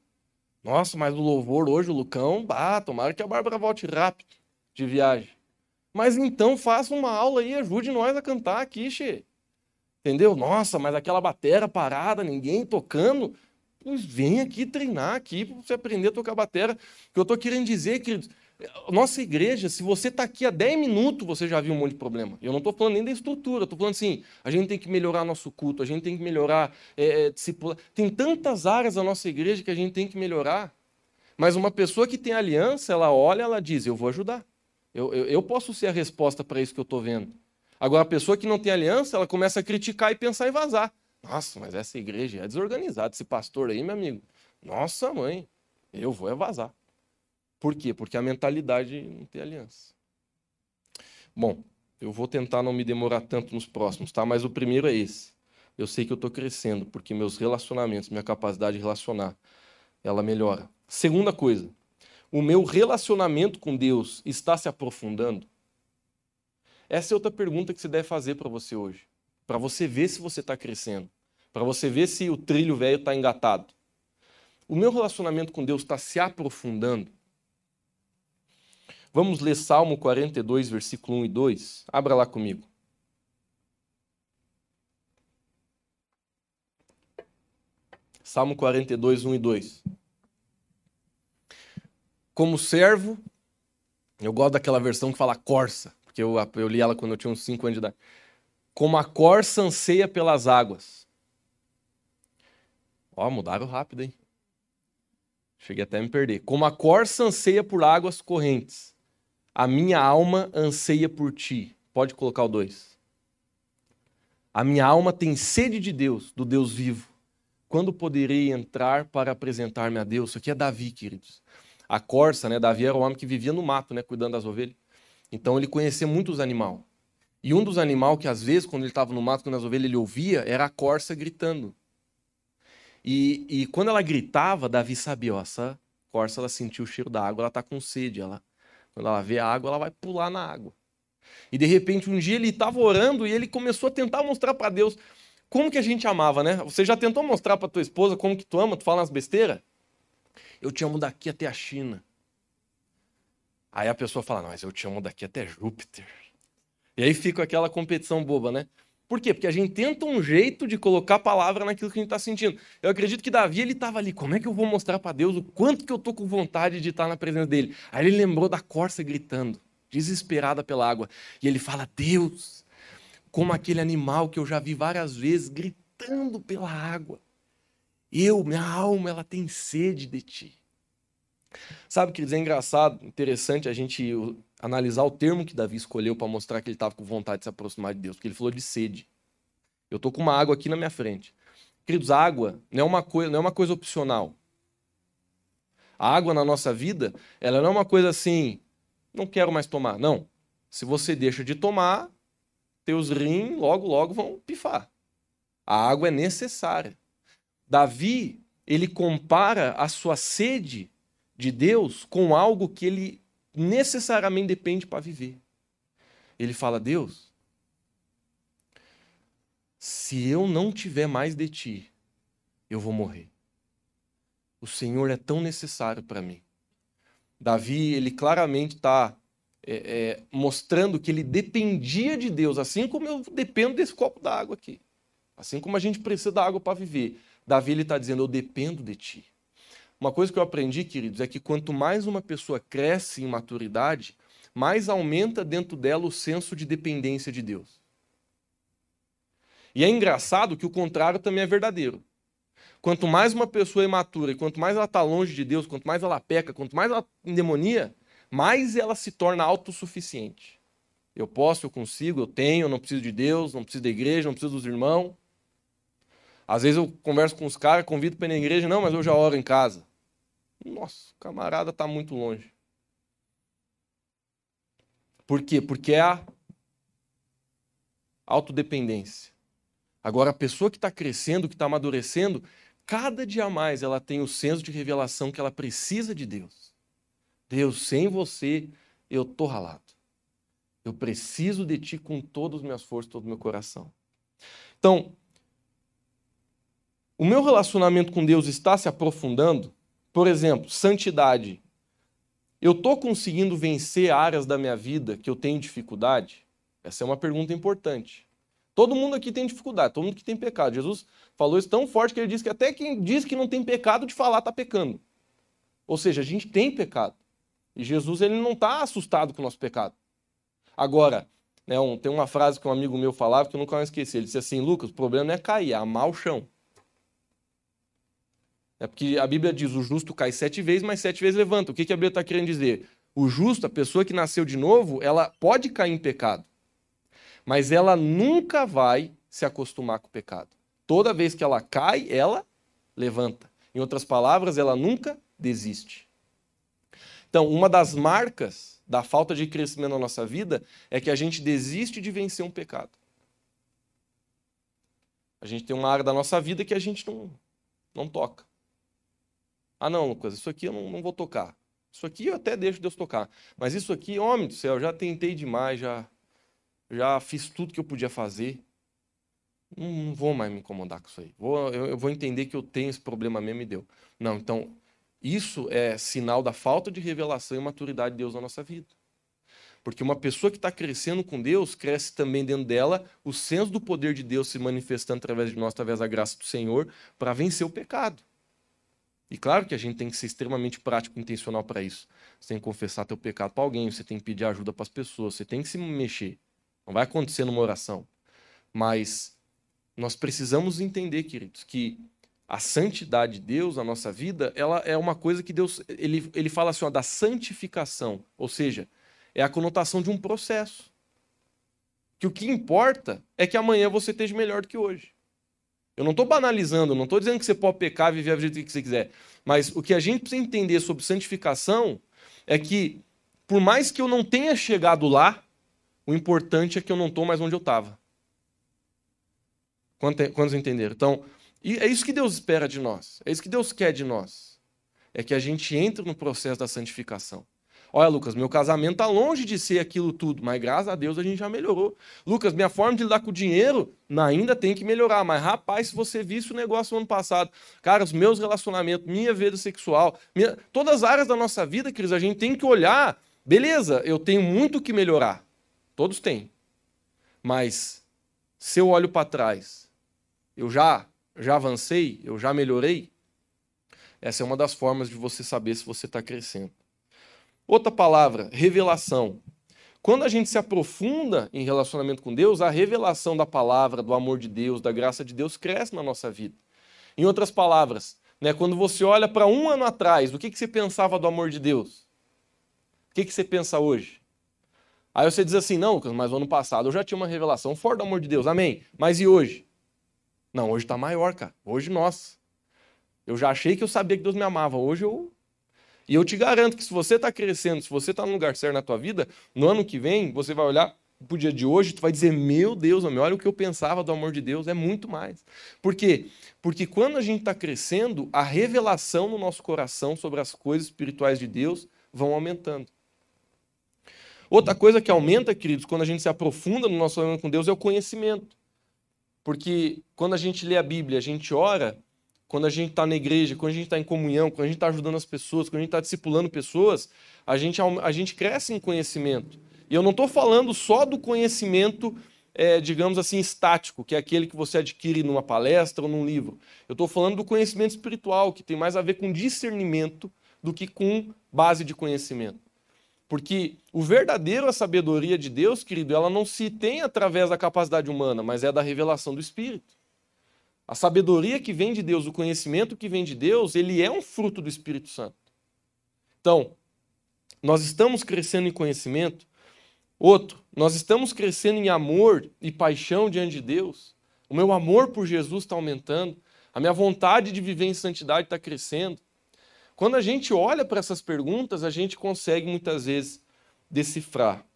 Nossa, mas o louvor hoje, o Lucão, bah, tomara que a Bárbara volte rápido de viagem. Mas então faça uma aula aí, ajude nós a cantar aqui, Che. Entendeu? Nossa, mas aquela batera parada, ninguém tocando. Pois vem aqui treinar aqui para você aprender a tocar batera. O que eu estou querendo dizer, queridos, Nossa igreja, se você está aqui há 10 minutos, você já viu um monte de problema. Eu não estou falando nem da estrutura, estou falando assim: a gente tem que melhorar nosso culto, a gente tem que melhorar é, discipula. Tem tantas áreas da nossa igreja que a gente tem que melhorar. Mas uma pessoa que tem aliança, ela olha, ela diz: eu vou ajudar. Eu, eu, eu posso ser a resposta para isso que eu estou vendo. Agora, a pessoa que não tem aliança, ela começa a criticar e pensar em vazar. Nossa, mas essa igreja é desorganizada. Esse pastor aí, meu amigo. Nossa, mãe, eu vou é vazar. Por quê? Porque a mentalidade não tem aliança. Bom, eu vou tentar não me demorar tanto nos próximos, tá? Mas o primeiro é esse. Eu sei que eu estou crescendo, porque meus relacionamentos, minha capacidade de relacionar, ela melhora. Segunda coisa, o meu relacionamento com Deus está se aprofundando? Essa é outra pergunta que você deve fazer para você hoje. Para você ver se você está crescendo. Para você ver se o trilho velho está engatado. O meu relacionamento com Deus está se aprofundando? Vamos ler Salmo 42, versículo 1 e 2. Abra lá comigo. Salmo 42, 1 e 2. Como servo, eu gosto daquela versão que fala corça, porque eu, eu li ela quando eu tinha uns 5 anos de idade. Como a corça anseia pelas águas. Ó, mudaram rápido, hein? Cheguei até a me perder. Como a corça anseia por águas correntes a minha alma anseia por ti. Pode colocar o 2. A minha alma tem sede de Deus, do Deus vivo. Quando poderei entrar para apresentar-me a Deus? Isso aqui é Davi, queridos. A corça, né? Davi era o homem que vivia no mato, né? Cuidando das ovelhas. Então ele conhecia muitos animais. E um dos animais que às vezes, quando ele estava no mato, quando as ovelhas ele ouvia, era a corça gritando. E, e quando ela gritava, Davi sabia, ó, essa corça ela sentiu o cheiro da água, ela está com sede, ela quando ela vê a água, ela vai pular na água. E de repente, um dia ele estava orando e ele começou a tentar mostrar para Deus como que a gente amava, né? Você já tentou mostrar para tua esposa como que tu ama? Tu fala umas besteiras? Eu te amo daqui até a China. Aí a pessoa fala, mas eu te amo daqui até Júpiter. E aí fica aquela competição boba, né? Por quê? Porque a gente tenta um jeito de colocar a palavra naquilo que a gente está sentindo. Eu acredito que Davi ele estava ali. Como é que eu vou mostrar para Deus o quanto que eu estou com vontade de estar na presença dele? Aí ele lembrou da corça gritando, desesperada pela água. E ele fala: Deus, como aquele animal que eu já vi várias vezes gritando pela água. Eu, minha alma, ela tem sede de ti. Sabe, queridos, é engraçado, interessante a gente analisar o termo que Davi escolheu para mostrar que ele estava com vontade de se aproximar de Deus, porque ele falou de sede. Eu estou com uma água aqui na minha frente. Queridos, água não é uma coisa, não é uma coisa opcional. A água na nossa vida, ela não é uma coisa assim, não quero mais tomar. Não. Se você deixa de tomar, teus rins logo, logo vão pifar. A água é necessária. Davi, ele compara a sua sede de Deus com algo que ele necessariamente depende para viver. Ele fala: Deus, se eu não tiver mais de ti, eu vou morrer. O Senhor é tão necessário para mim. Davi, ele claramente está é, é, mostrando que ele dependia de Deus, assim como eu dependo desse copo d'água aqui. Assim como a gente precisa da água para viver. Davi ele está dizendo: Eu dependo de ti. Uma coisa que eu aprendi, queridos, é que quanto mais uma pessoa cresce em maturidade, mais aumenta dentro dela o senso de dependência de Deus. E é engraçado que o contrário também é verdadeiro. Quanto mais uma pessoa é imatura e quanto mais ela está longe de Deus, quanto mais ela peca, quanto mais ela endemonia, mais ela se torna autossuficiente. Eu posso, eu consigo, eu tenho, eu não preciso de Deus, não preciso da igreja, não preciso dos irmãos. Às vezes eu converso com os caras, convido para ir na igreja, não, mas eu já oro em casa. Nossa, o camarada está muito longe. Por quê? Porque é a autodependência. Agora, a pessoa que está crescendo, que está amadurecendo, cada dia mais ela tem o senso de revelação que ela precisa de Deus. Deus, sem você, eu estou ralado. Eu preciso de ti com todas as minhas forças, todo o meu coração. Então, o meu relacionamento com Deus está se aprofundando? Por exemplo, santidade. Eu estou conseguindo vencer áreas da minha vida que eu tenho dificuldade? Essa é uma pergunta importante. Todo mundo aqui tem dificuldade, todo mundo que tem pecado. Jesus falou isso tão forte que ele disse que até quem diz que não tem pecado de falar está pecando. Ou seja, a gente tem pecado. E Jesus ele não está assustado com o nosso pecado. Agora, né, um, tem uma frase que um amigo meu falava que eu nunca vou esquecer. Ele disse assim: Lucas, o problema não é cair, é amar o chão. É porque a Bíblia diz: o justo cai sete vezes, mas sete vezes levanta. O que, que a Bíblia está querendo dizer? O justo, a pessoa que nasceu de novo, ela pode cair em pecado, mas ela nunca vai se acostumar com o pecado. Toda vez que ela cai, ela levanta. Em outras palavras, ela nunca desiste. Então, uma das marcas da falta de crescimento na nossa vida é que a gente desiste de vencer um pecado. A gente tem uma área da nossa vida que a gente não, não toca. Ah, não, Lucas, isso aqui eu não, não vou tocar. Isso aqui eu até deixo Deus tocar. Mas isso aqui, homem do céu, já tentei demais, já, já fiz tudo que eu podia fazer. Não, não vou mais me incomodar com isso aí. Vou, eu, eu vou entender que eu tenho esse problema mesmo e deu. Não, então, isso é sinal da falta de revelação e maturidade de Deus na nossa vida. Porque uma pessoa que está crescendo com Deus, cresce também dentro dela o senso do poder de Deus se manifestando através de nós, através da graça do Senhor, para vencer o pecado. E claro que a gente tem que ser extremamente prático e intencional para isso. Você tem que confessar teu pecado para alguém, você tem que pedir ajuda para as pessoas, você tem que se mexer. Não vai acontecer numa oração. Mas nós precisamos entender, queridos, que a santidade de Deus na nossa vida, ela é uma coisa que Deus, ele, ele fala assim, ó, da santificação, ou seja, é a conotação de um processo. Que o que importa é que amanhã você esteja melhor do que hoje. Eu não estou banalizando, não estou dizendo que você pode pecar e viver a vida que você quiser. Mas o que a gente precisa entender sobre santificação é que, por mais que eu não tenha chegado lá, o importante é que eu não estou mais onde eu estava. Quantos entenderam? Então, é isso que Deus espera de nós. É isso que Deus quer de nós. É que a gente entre no processo da santificação. Olha, Lucas, meu casamento está longe de ser aquilo tudo, mas graças a Deus a gente já melhorou. Lucas, minha forma de lidar com o dinheiro ainda tem que melhorar, mas rapaz, se você visse o negócio no ano passado, cara, os meus relacionamentos, minha vida sexual, minha... todas as áreas da nossa vida, Cris, a gente tem que olhar, beleza, eu tenho muito que melhorar. Todos têm. Mas se eu olho para trás, eu já já avancei, eu já melhorei. Essa é uma das formas de você saber se você está crescendo. Outra palavra, revelação. Quando a gente se aprofunda em relacionamento com Deus, a revelação da palavra, do amor de Deus, da graça de Deus cresce na nossa vida. Em outras palavras, né, quando você olha para um ano atrás, o que, que você pensava do amor de Deus? O que, que você pensa hoje? Aí você diz assim, não, mas no ano passado eu já tinha uma revelação fora do amor de Deus, amém. Mas e hoje? Não, hoje está maior, cara. Hoje, nossa. Eu já achei que eu sabia que Deus me amava. Hoje eu e eu te garanto que se você está crescendo, se você está no lugar certo na tua vida, no ano que vem, você vai olhar para o dia de hoje, tu vai dizer, meu Deus, homem, olha o que eu pensava do amor de Deus, é muito mais. Por quê? Porque quando a gente está crescendo, a revelação no nosso coração sobre as coisas espirituais de Deus vão aumentando. Outra coisa que aumenta, queridos, quando a gente se aprofunda no nosso relacionamento com Deus é o conhecimento. Porque quando a gente lê a Bíblia, a gente ora, quando a gente está na igreja, quando a gente está em comunhão, quando a gente está ajudando as pessoas, quando a gente está discipulando pessoas, a gente, a gente cresce em conhecimento. E eu não estou falando só do conhecimento, é, digamos assim, estático, que é aquele que você adquire numa palestra ou num livro. Eu estou falando do conhecimento espiritual, que tem mais a ver com discernimento do que com base de conhecimento. Porque o verdadeiro a sabedoria de Deus, querido, ela não se tem através da capacidade humana, mas é da revelação do Espírito. A sabedoria que vem de Deus, o conhecimento que vem de Deus, ele é um fruto do Espírito Santo. Então, nós estamos crescendo em conhecimento. Outro, nós estamos crescendo em amor e paixão diante de Deus. O meu amor por Jesus está aumentando. A minha vontade de viver em santidade está crescendo. Quando a gente olha para essas perguntas, a gente consegue muitas vezes decifrar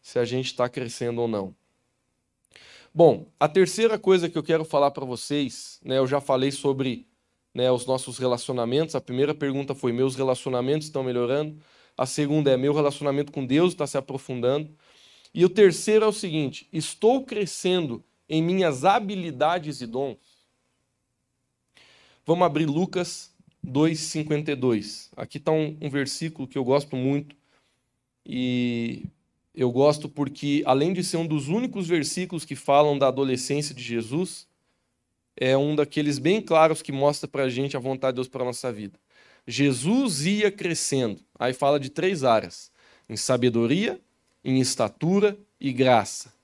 se a gente está crescendo ou não. Bom, a terceira coisa que eu quero falar para vocês, né, eu já falei sobre né, os nossos relacionamentos. A primeira pergunta foi: meus relacionamentos estão melhorando? A segunda é: meu relacionamento com Deus está se aprofundando? E o terceiro é o seguinte: estou crescendo em minhas habilidades e dons? Vamos abrir Lucas 2,52. Aqui está um, um versículo que eu gosto muito e eu gosto porque, além de ser um dos únicos versículos que falam da adolescência de Jesus, é um daqueles bem claros que mostra para a gente a vontade de Deus para a nossa vida. Jesus ia crescendo. Aí fala de três áreas: em sabedoria, em estatura e graça.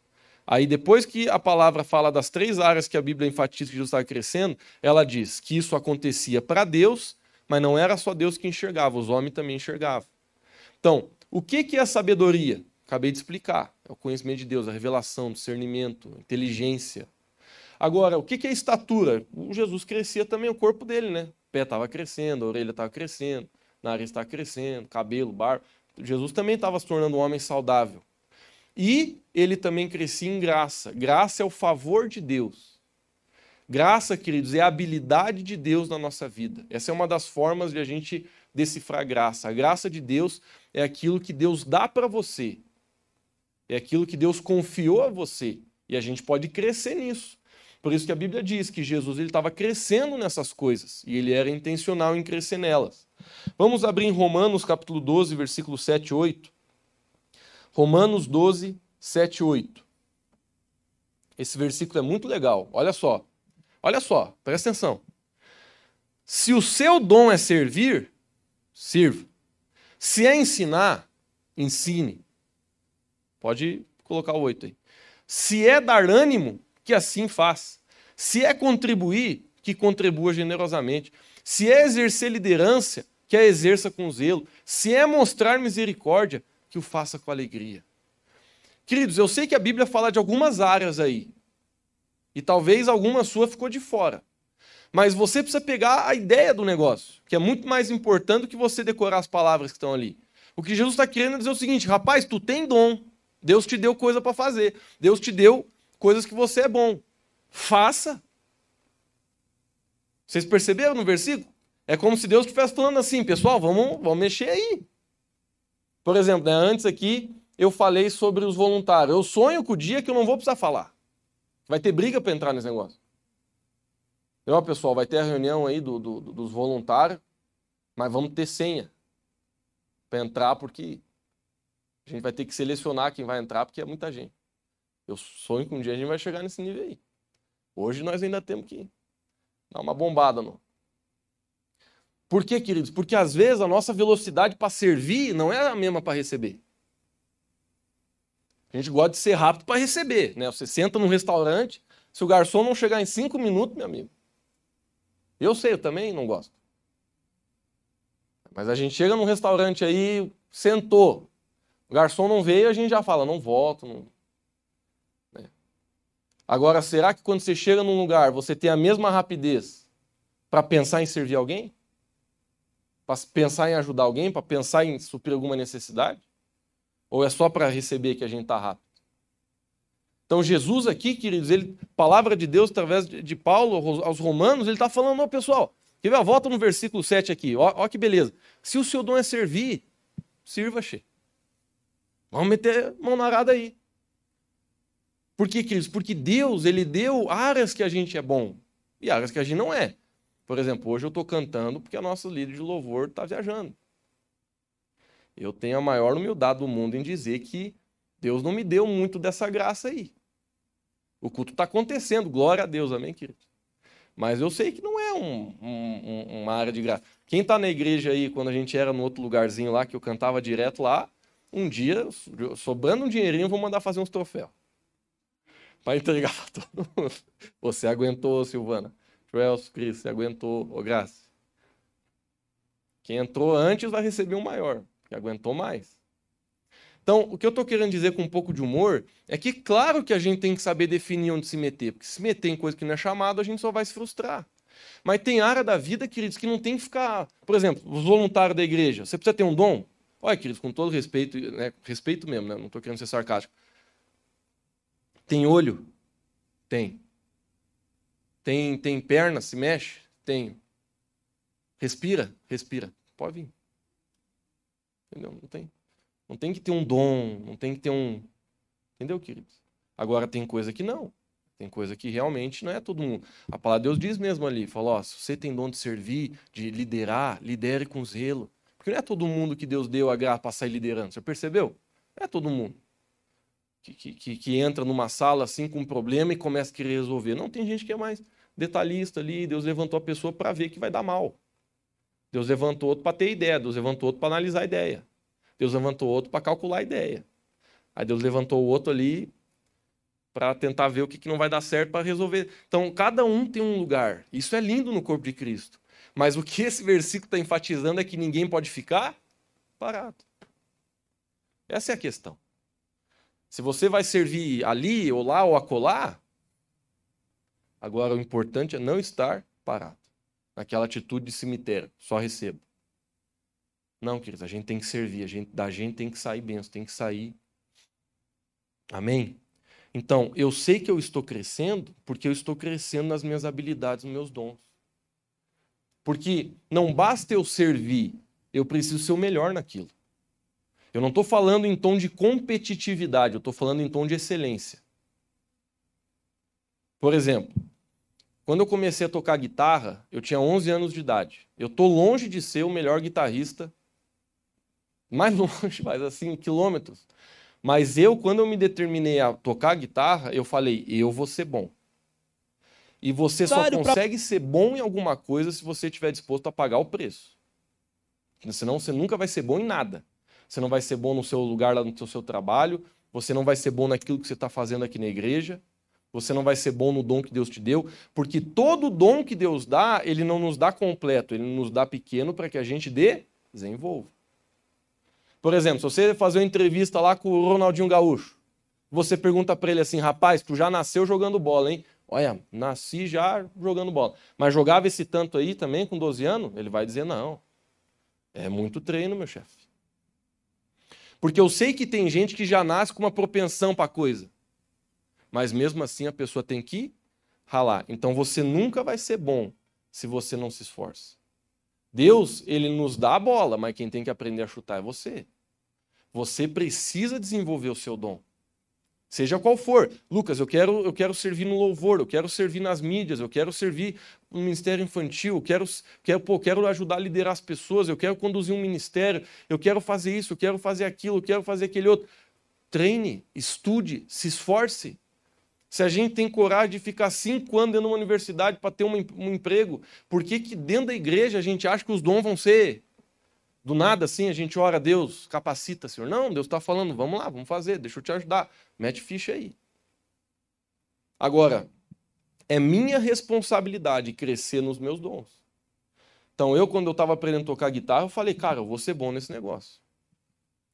Aí depois que a palavra fala das três áreas que a Bíblia enfatiza que Jesus estava crescendo, ela diz que isso acontecia para Deus, mas não era só Deus que enxergava, os homens também enxergavam. Então, o que é sabedoria? Acabei de explicar. É o conhecimento de Deus, a revelação, discernimento, inteligência. Agora, o que é estatura? O Jesus crescia também o corpo dele, né? O pé estava crescendo, a orelha estava crescendo, o nariz estava crescendo, cabelo, barba. Jesus também estava se tornando um homem saudável. E ele também crescia em graça. Graça é o favor de Deus. Graça, queridos, é a habilidade de Deus na nossa vida. Essa é uma das formas de a gente decifrar graça. A graça de Deus é aquilo que Deus dá para você. É aquilo que Deus confiou a você. E a gente pode crescer nisso. Por isso que a Bíblia diz que Jesus ele estava crescendo nessas coisas e ele era intencional em crescer nelas. Vamos abrir em Romanos capítulo 12, versículo 7 e 8. Romanos 12, 7 e 8. Esse versículo é muito legal. Olha só. Olha só, presta atenção. Se o seu dom é servir, sirva. Se é ensinar, ensine. Pode colocar o 8 aí. Se é dar ânimo, que assim faz. Se é contribuir, que contribua generosamente. Se é exercer liderança, que a exerça com zelo. Se é mostrar misericórdia, que o faça com alegria. Queridos, eu sei que a Bíblia fala de algumas áreas aí, e talvez alguma sua ficou de fora. Mas você precisa pegar a ideia do negócio, que é muito mais importante do que você decorar as palavras que estão ali. O que Jesus está querendo dizer é o seguinte: rapaz, tu tem dom, Deus te deu coisa para fazer, Deus te deu coisas que você é bom. Faça. Vocês perceberam no versículo? É como se Deus estivesse falando assim, pessoal, vamos, vamos mexer aí. Por exemplo, né, antes aqui eu falei sobre os voluntários. Eu sonho com o dia que eu não vou precisar falar. Vai ter briga para entrar nesse negócio. Então, pessoal, vai ter a reunião aí do, do, dos voluntários, mas vamos ter senha para entrar, porque a gente vai ter que selecionar quem vai entrar, porque é muita gente. Eu sonho que um dia a gente vai chegar nesse nível aí. Hoje nós ainda temos que dar uma bombada no, por quê, queridos? Porque às vezes a nossa velocidade para servir não é a mesma para receber. A gente gosta de ser rápido para receber. Né? Você senta num restaurante, se o garçom não chegar em cinco minutos, meu amigo. Eu sei, eu também não gosto. Mas a gente chega num restaurante aí, sentou, o garçom não veio, a gente já fala, não volto. Não... Né? Agora, será que quando você chega num lugar, você tem a mesma rapidez para pensar em servir alguém? para pensar em ajudar alguém, para pensar em suprir alguma necessidade? Ou é só para receber que a gente está rápido? Então, Jesus aqui, queridos, ele, palavra de Deus através de, Paulo aos Romanos, ele está falando, ó, pessoal, quer? Volta no versículo 7 aqui, ó, ó que beleza. Se o seu dom é servir, sirva, che. Vamos meter mão na arada aí. Por quê, queridos? Porque Deus, ele deu áreas que a gente é bom e áreas que a gente não é. Por exemplo, hoje eu estou cantando porque a nossa líder de louvor está viajando. Eu tenho a maior humildade do mundo em dizer que Deus não me deu muito dessa graça aí. O culto está acontecendo, glória a Deus, amém, querido? Mas eu sei que não é um, um, uma área de graça. Quem está na igreja aí, quando a gente era no outro lugarzinho lá, que eu cantava direto lá, um dia, sobrando um dinheirinho, vou mandar fazer uns troféus. Para entregar para todo mundo. Você aguentou, Silvana. Joelso, Cris, você aguentou, ô Graça. Quem entrou antes vai receber um maior, que aguentou mais. Então, o que eu estou querendo dizer com um pouco de humor é que, claro que a gente tem que saber definir onde se meter, porque se meter em coisa que não é chamado, a gente só vai se frustrar. Mas tem área da vida, queridos, que não tem que ficar. Por exemplo, os voluntários da igreja. Você precisa ter um dom? Olha, queridos, com todo respeito, né, respeito mesmo, né, não estou querendo ser sarcástico. Tem olho? Tem. Tem, tem perna, se mexe? Tenho. Respira? Respira. Pode vir. Entendeu? Não tem. Não tem que ter um dom, não tem que ter um. Entendeu, queridos? Agora tem coisa que não. Tem coisa que realmente não é todo mundo. A palavra de Deus diz mesmo ali: falou, ó, se você tem dom de servir, de liderar, lidere com zelo. Porque não é todo mundo que Deus deu a graça para sair liderando. Você percebeu? Não é todo mundo. Que, que, que, entra numa sala assim com um problema e começa a querer resolver. Não, tem gente que é mais detalhista ali, Deus levantou a pessoa para ver que vai dar mal. Deus levantou outro para ter ideia, Deus levantou outro para analisar a ideia. Deus levantou outro para calcular a ideia. Aí Deus levantou o outro ali para tentar ver o que, que não vai dar certo para resolver. Então, cada um tem um lugar. Isso é lindo no corpo de Cristo. Mas o que esse versículo está enfatizando é que ninguém pode ficar parado. Essa é a questão. Se você vai servir ali, ou lá, ou acolá, agora o importante é não estar parado. Naquela atitude de cemitério, só recebo. Não, queridos, a gente tem que servir, a gente, da gente tem que sair benção, tem que sair. Amém? Então, eu sei que eu estou crescendo porque eu estou crescendo nas minhas habilidades, nos meus dons. Porque não basta eu servir, eu preciso ser o melhor naquilo. Eu não estou falando em tom de competitividade, eu estou falando em tom de excelência. Por exemplo, quando eu comecei a tocar guitarra, eu tinha 11 anos de idade. Eu estou longe de ser o melhor guitarrista, mais [LAUGHS] longe, mais assim, quilômetros. Mas eu, quando eu me determinei a tocar guitarra, eu falei, eu vou ser bom. E você só consegue pra... ser bom em alguma coisa se você estiver disposto a pagar o preço. Senão você nunca vai ser bom em nada você não vai ser bom no seu lugar lá no seu, seu trabalho, você não vai ser bom naquilo que você está fazendo aqui na igreja, você não vai ser bom no dom que Deus te deu, porque todo dom que Deus dá, ele não nos dá completo, ele nos dá pequeno para que a gente desenvolva. Por exemplo, se você fazer uma entrevista lá com o Ronaldinho Gaúcho, você pergunta para ele assim, rapaz, tu já nasceu jogando bola, hein? Olha, nasci já jogando bola. Mas jogava esse tanto aí também com 12 anos? Ele vai dizer, não. É muito treino, meu chefe. Porque eu sei que tem gente que já nasce com uma propensão para coisa. Mas mesmo assim a pessoa tem que ralar. Então você nunca vai ser bom se você não se esforça. Deus, ele nos dá a bola, mas quem tem que aprender a chutar é você. Você precisa desenvolver o seu dom. Seja qual for. Lucas, eu quero, eu quero servir no louvor, eu quero servir nas mídias, eu quero servir no ministério infantil, eu quero, quero, pô, quero ajudar a liderar as pessoas, eu quero conduzir um ministério, eu quero fazer isso, eu quero fazer aquilo, eu quero fazer aquele outro. Treine, estude, se esforce. Se a gente tem coragem de ficar cinco anos dentro de uma universidade para ter um, um emprego, por que, que dentro da igreja a gente acha que os dons vão ser do nada assim, a gente ora Deus, capacita, Senhor. Não, Deus está falando, vamos lá, vamos fazer, deixa eu te ajudar. Mete ficha aí. Agora, é minha responsabilidade crescer nos meus dons. Então, eu, quando eu estava aprendendo a tocar guitarra, eu falei, cara, eu vou ser bom nesse negócio.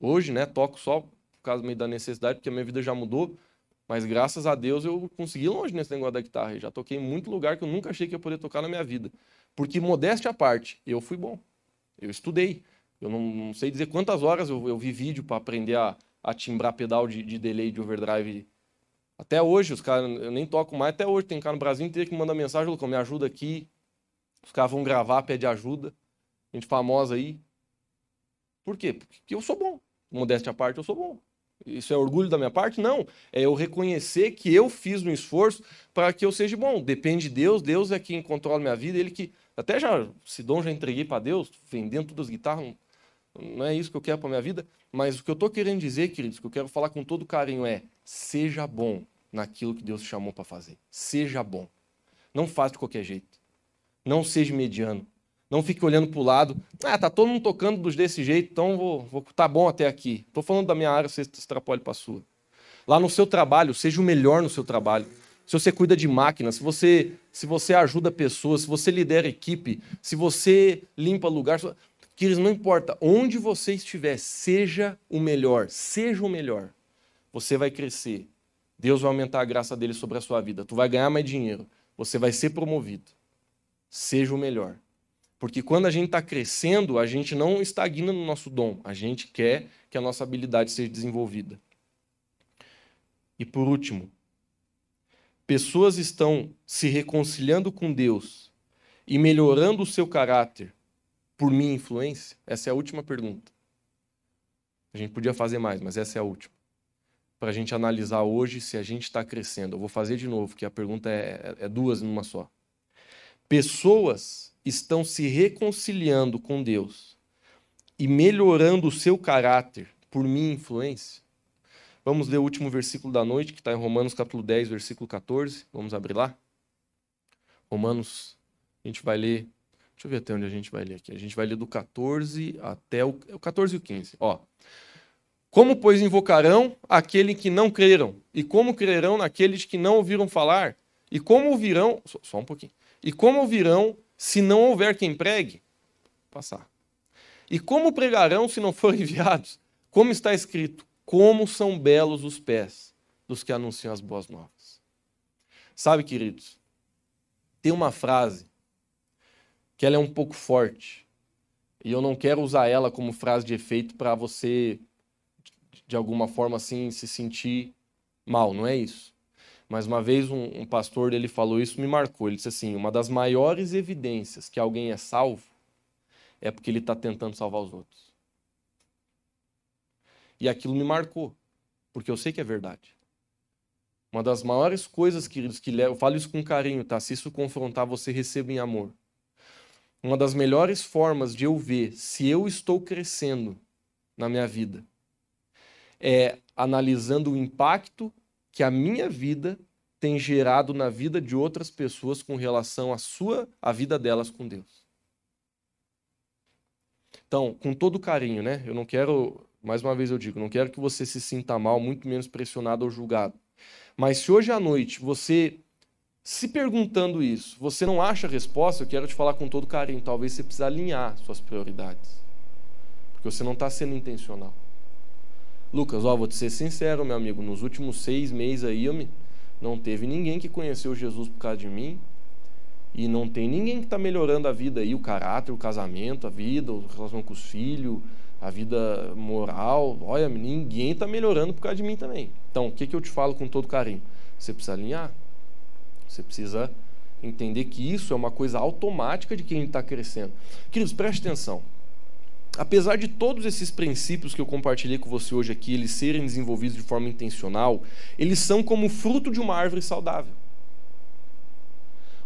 Hoje, né, toco só por causa meio da necessidade, porque a minha vida já mudou. Mas graças a Deus eu consegui ir longe nesse negócio da guitarra. Eu já toquei em muito lugar que eu nunca achei que ia poder tocar na minha vida. Porque, modéstia à parte, eu fui bom. Eu estudei. Eu não, não sei dizer quantas horas eu, eu vi vídeo para aprender a, a timbrar pedal de, de delay de overdrive. Até hoje, os caras, eu nem toco mais, até hoje tem cara no Brasil inteiro que manda mensagem, Lucão, me ajuda aqui. Os caras vão gravar, pede ajuda. Gente famosa aí. Por quê? Porque eu sou bom. Modéstia à parte, eu sou bom. Isso é orgulho da minha parte? Não. É eu reconhecer que eu fiz um esforço para que eu seja bom. Depende de Deus, Deus é quem controla minha vida, Ele que. Até já, se dom já entreguei para Deus, vendendo todas as guitarras, não é isso que eu quero para minha vida, mas o que eu estou querendo dizer, queridos, que eu quero falar com todo carinho é: seja bom naquilo que Deus te chamou para fazer. Seja bom. Não faça de qualquer jeito. Não seja mediano. Não fique olhando para o lado. Ah, tá todo mundo tocando dos desse jeito, então vou, vou tá bom até aqui. Estou falando da minha área, você extrapole para a sua. Lá no seu trabalho, seja o melhor no seu trabalho. Se você cuida de máquinas, se você, se você ajuda pessoas, se você lidera equipe, se você limpa lugar, que não importa onde você estiver, seja o melhor, seja o melhor. Você vai crescer. Deus vai aumentar a graça dele sobre a sua vida. Tu vai ganhar mais dinheiro. Você vai ser promovido. Seja o melhor. Porque quando a gente está crescendo, a gente não estagna no nosso dom. A gente quer que a nossa habilidade seja desenvolvida. E por último, pessoas estão se reconciliando com Deus e melhorando o seu caráter por minha influência? Essa é a última pergunta. A gente podia fazer mais, mas essa é a última. Para a gente analisar hoje se a gente está crescendo. Eu vou fazer de novo, que a pergunta é, é, é duas numa só. Pessoas estão se reconciliando com Deus e melhorando o seu caráter por minha influência? Vamos ler o último versículo da noite, que está em Romanos capítulo 10, versículo 14. Vamos abrir lá? Romanos, a gente vai ler Deixa eu ver até onde a gente vai ler aqui. A gente vai ler do 14 até o, o 14 e o 15. Ó. Como, pois, invocarão aquele que não creram? E como crerão naqueles que não ouviram falar? E como ouvirão. Só, só um pouquinho. E como ouvirão se não houver quem pregue? Passar. E como pregarão se não forem [LAUGHS] enviados? Como está escrito: Como são belos os pés dos que anunciam as boas novas. Sabe, queridos, tem uma frase que ela é um pouco forte. E eu não quero usar ela como frase de efeito para você de alguma forma assim se sentir mal, não é isso. Mas uma vez um, um pastor ele falou isso me marcou. Ele disse assim: uma das maiores evidências que alguém é salvo é porque ele está tentando salvar os outros. E aquilo me marcou, porque eu sei que é verdade. Uma das maiores coisas, queridos, que eu falo isso com carinho, tá? Se isso confrontar, você receba em amor. Uma das melhores formas de eu ver se eu estou crescendo na minha vida é analisando o impacto que a minha vida tem gerado na vida de outras pessoas com relação à sua, à vida delas com Deus. Então, com todo carinho, né? Eu não quero, mais uma vez eu digo, não quero que você se sinta mal, muito menos pressionado ou julgado. Mas se hoje à noite você se perguntando isso, você não acha a resposta, eu quero te falar com todo carinho, talvez você precise alinhar suas prioridades. Porque você não está sendo intencional. Lucas, ó, vou te ser sincero, meu amigo, nos últimos seis meses aí, eu me... não teve ninguém que conheceu Jesus por causa de mim. E não tem ninguém que está melhorando a vida aí, o caráter, o casamento, a vida, a relação com os filhos, a vida moral. Olha, ninguém está melhorando por causa de mim também. Então, o que, que eu te falo com todo carinho? Você precisa alinhar. Você precisa entender que isso é uma coisa automática de quem está crescendo. Queridos, preste atenção apesar de todos esses princípios que eu compartilhei com você hoje aqui, eles serem desenvolvidos de forma intencional, eles são como fruto de uma árvore saudável.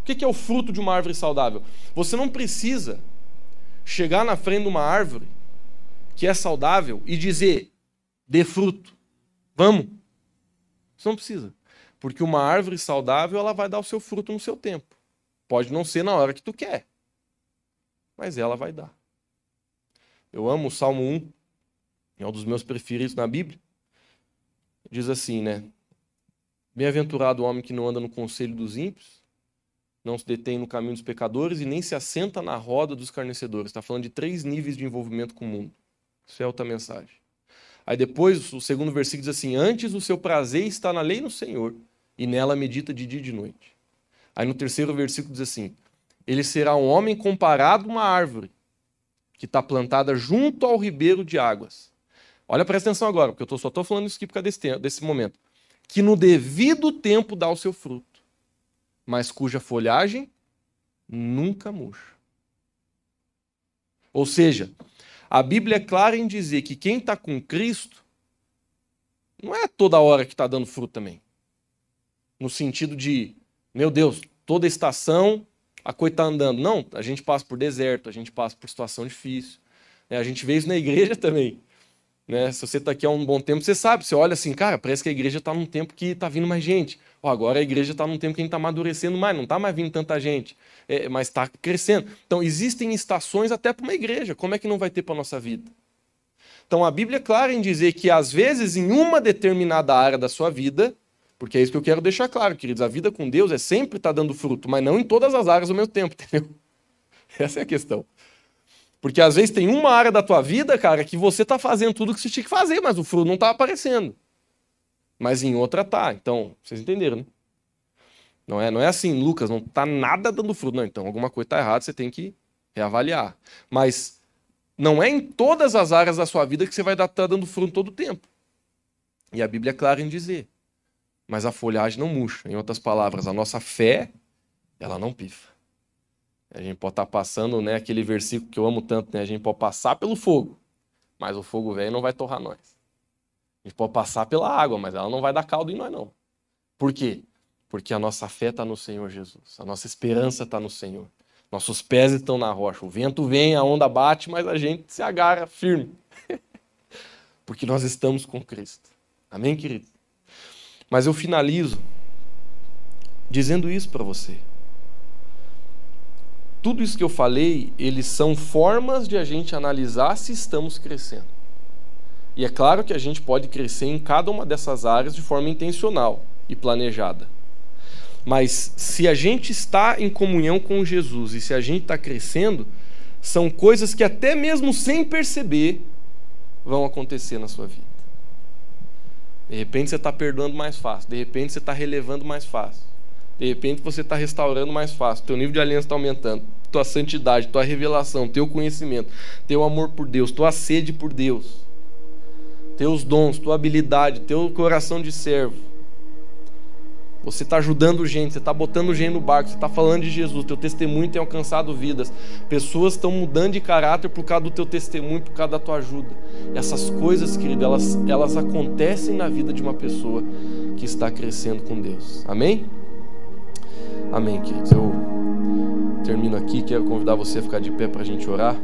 O que é o fruto de uma árvore saudável? Você não precisa chegar na frente de uma árvore que é saudável e dizer, dê fruto, vamos. Você não precisa. Porque uma árvore saudável, ela vai dar o seu fruto no seu tempo. Pode não ser na hora que tu quer, mas ela vai dar. Eu amo o Salmo 1, é um dos meus preferidos na Bíblia. Diz assim, né? Bem-aventurado o homem que não anda no conselho dos ímpios, não se detém no caminho dos pecadores e nem se assenta na roda dos carnecedores. Está falando de três níveis de envolvimento com o mundo. Isso é outra mensagem. Aí depois, o segundo versículo diz assim: Antes o seu prazer está na lei no Senhor, e nela medita de dia e de noite. Aí no terceiro versículo diz assim: Ele será um homem comparado a uma árvore que está plantada junto ao ribeiro de águas. Olha, presta atenção agora, porque eu tô, só estou falando isso aqui por causa desse, desse momento. Que no devido tempo dá o seu fruto, mas cuja folhagem nunca murcha. Ou seja, a Bíblia é clara em dizer que quem está com Cristo não é toda hora que está dando fruto também. No sentido de, meu Deus, toda estação a coisa está andando. Não, a gente passa por deserto, a gente passa por situação difícil. É, a gente vê isso na igreja [LAUGHS] também. Né? Se você está aqui há um bom tempo, você sabe, você olha assim, cara, parece que a igreja está num tempo que está vindo mais gente. Agora a igreja está num tempo que a gente está amadurecendo mais, não está mais vindo tanta gente, é, mas está crescendo. Então, existem estações até para uma igreja. Como é que não vai ter para a nossa vida? Então, a Bíblia é clara em dizer que, às vezes, em uma determinada área da sua vida, porque é isso que eu quero deixar claro, queridos. A vida com Deus é sempre estar tá dando fruto, mas não em todas as áreas ao mesmo tempo, [LAUGHS] entendeu? Essa é a questão. Porque às vezes tem uma área da tua vida, cara, que você está fazendo tudo que você tinha que fazer, mas o fruto não está aparecendo. Mas em outra tá. Então, vocês entenderam, né? Não é, não é assim, Lucas, não está nada dando fruto. Não, então alguma coisa está errada, você tem que reavaliar. Mas não é em todas as áreas da sua vida que você vai estar tá dando fruto todo o tempo. E a Bíblia é clara em dizer mas a folhagem não murcha. Em outras palavras, a nossa fé, ela não pifa. A gente pode estar tá passando, né, aquele versículo que eu amo tanto, né? A gente pode passar pelo fogo, mas o fogo velho não vai torrar nós. A gente pode passar pela água, mas ela não vai dar caldo em nós, não. Por quê? Porque a nossa fé está no Senhor Jesus. A nossa esperança está no Senhor. Nossos pés estão na rocha. O vento vem, a onda bate, mas a gente se agarra firme. [LAUGHS] Porque nós estamos com Cristo. Amém, querido? Mas eu finalizo dizendo isso para você. tudo isso que eu falei, eles são formas de a gente analisar se estamos crescendo. E é claro que a gente pode crescer em cada uma dessas áreas de forma intencional e planejada. Mas se a gente está em comunhão com Jesus e se a gente está crescendo, são coisas que até mesmo sem perceber vão acontecer na sua vida. De repente você está perdoando mais fácil, de repente você está relevando mais fácil, de repente você está restaurando mais fácil, teu nível de aliança está aumentando, tua santidade, tua revelação, teu conhecimento, teu amor por Deus, tua sede por Deus, teus dons, tua habilidade, teu coração de servo você está ajudando gente, você está botando gente no barco, você está falando de Jesus, teu testemunho tem alcançado vidas. Pessoas estão mudando de caráter por causa do teu testemunho, por causa da tua ajuda. Essas coisas, querido, elas, elas acontecem na vida de uma pessoa que está crescendo com Deus. Amém? Amém, queridos. Eu termino aqui, quero convidar você a ficar de pé para a gente orar.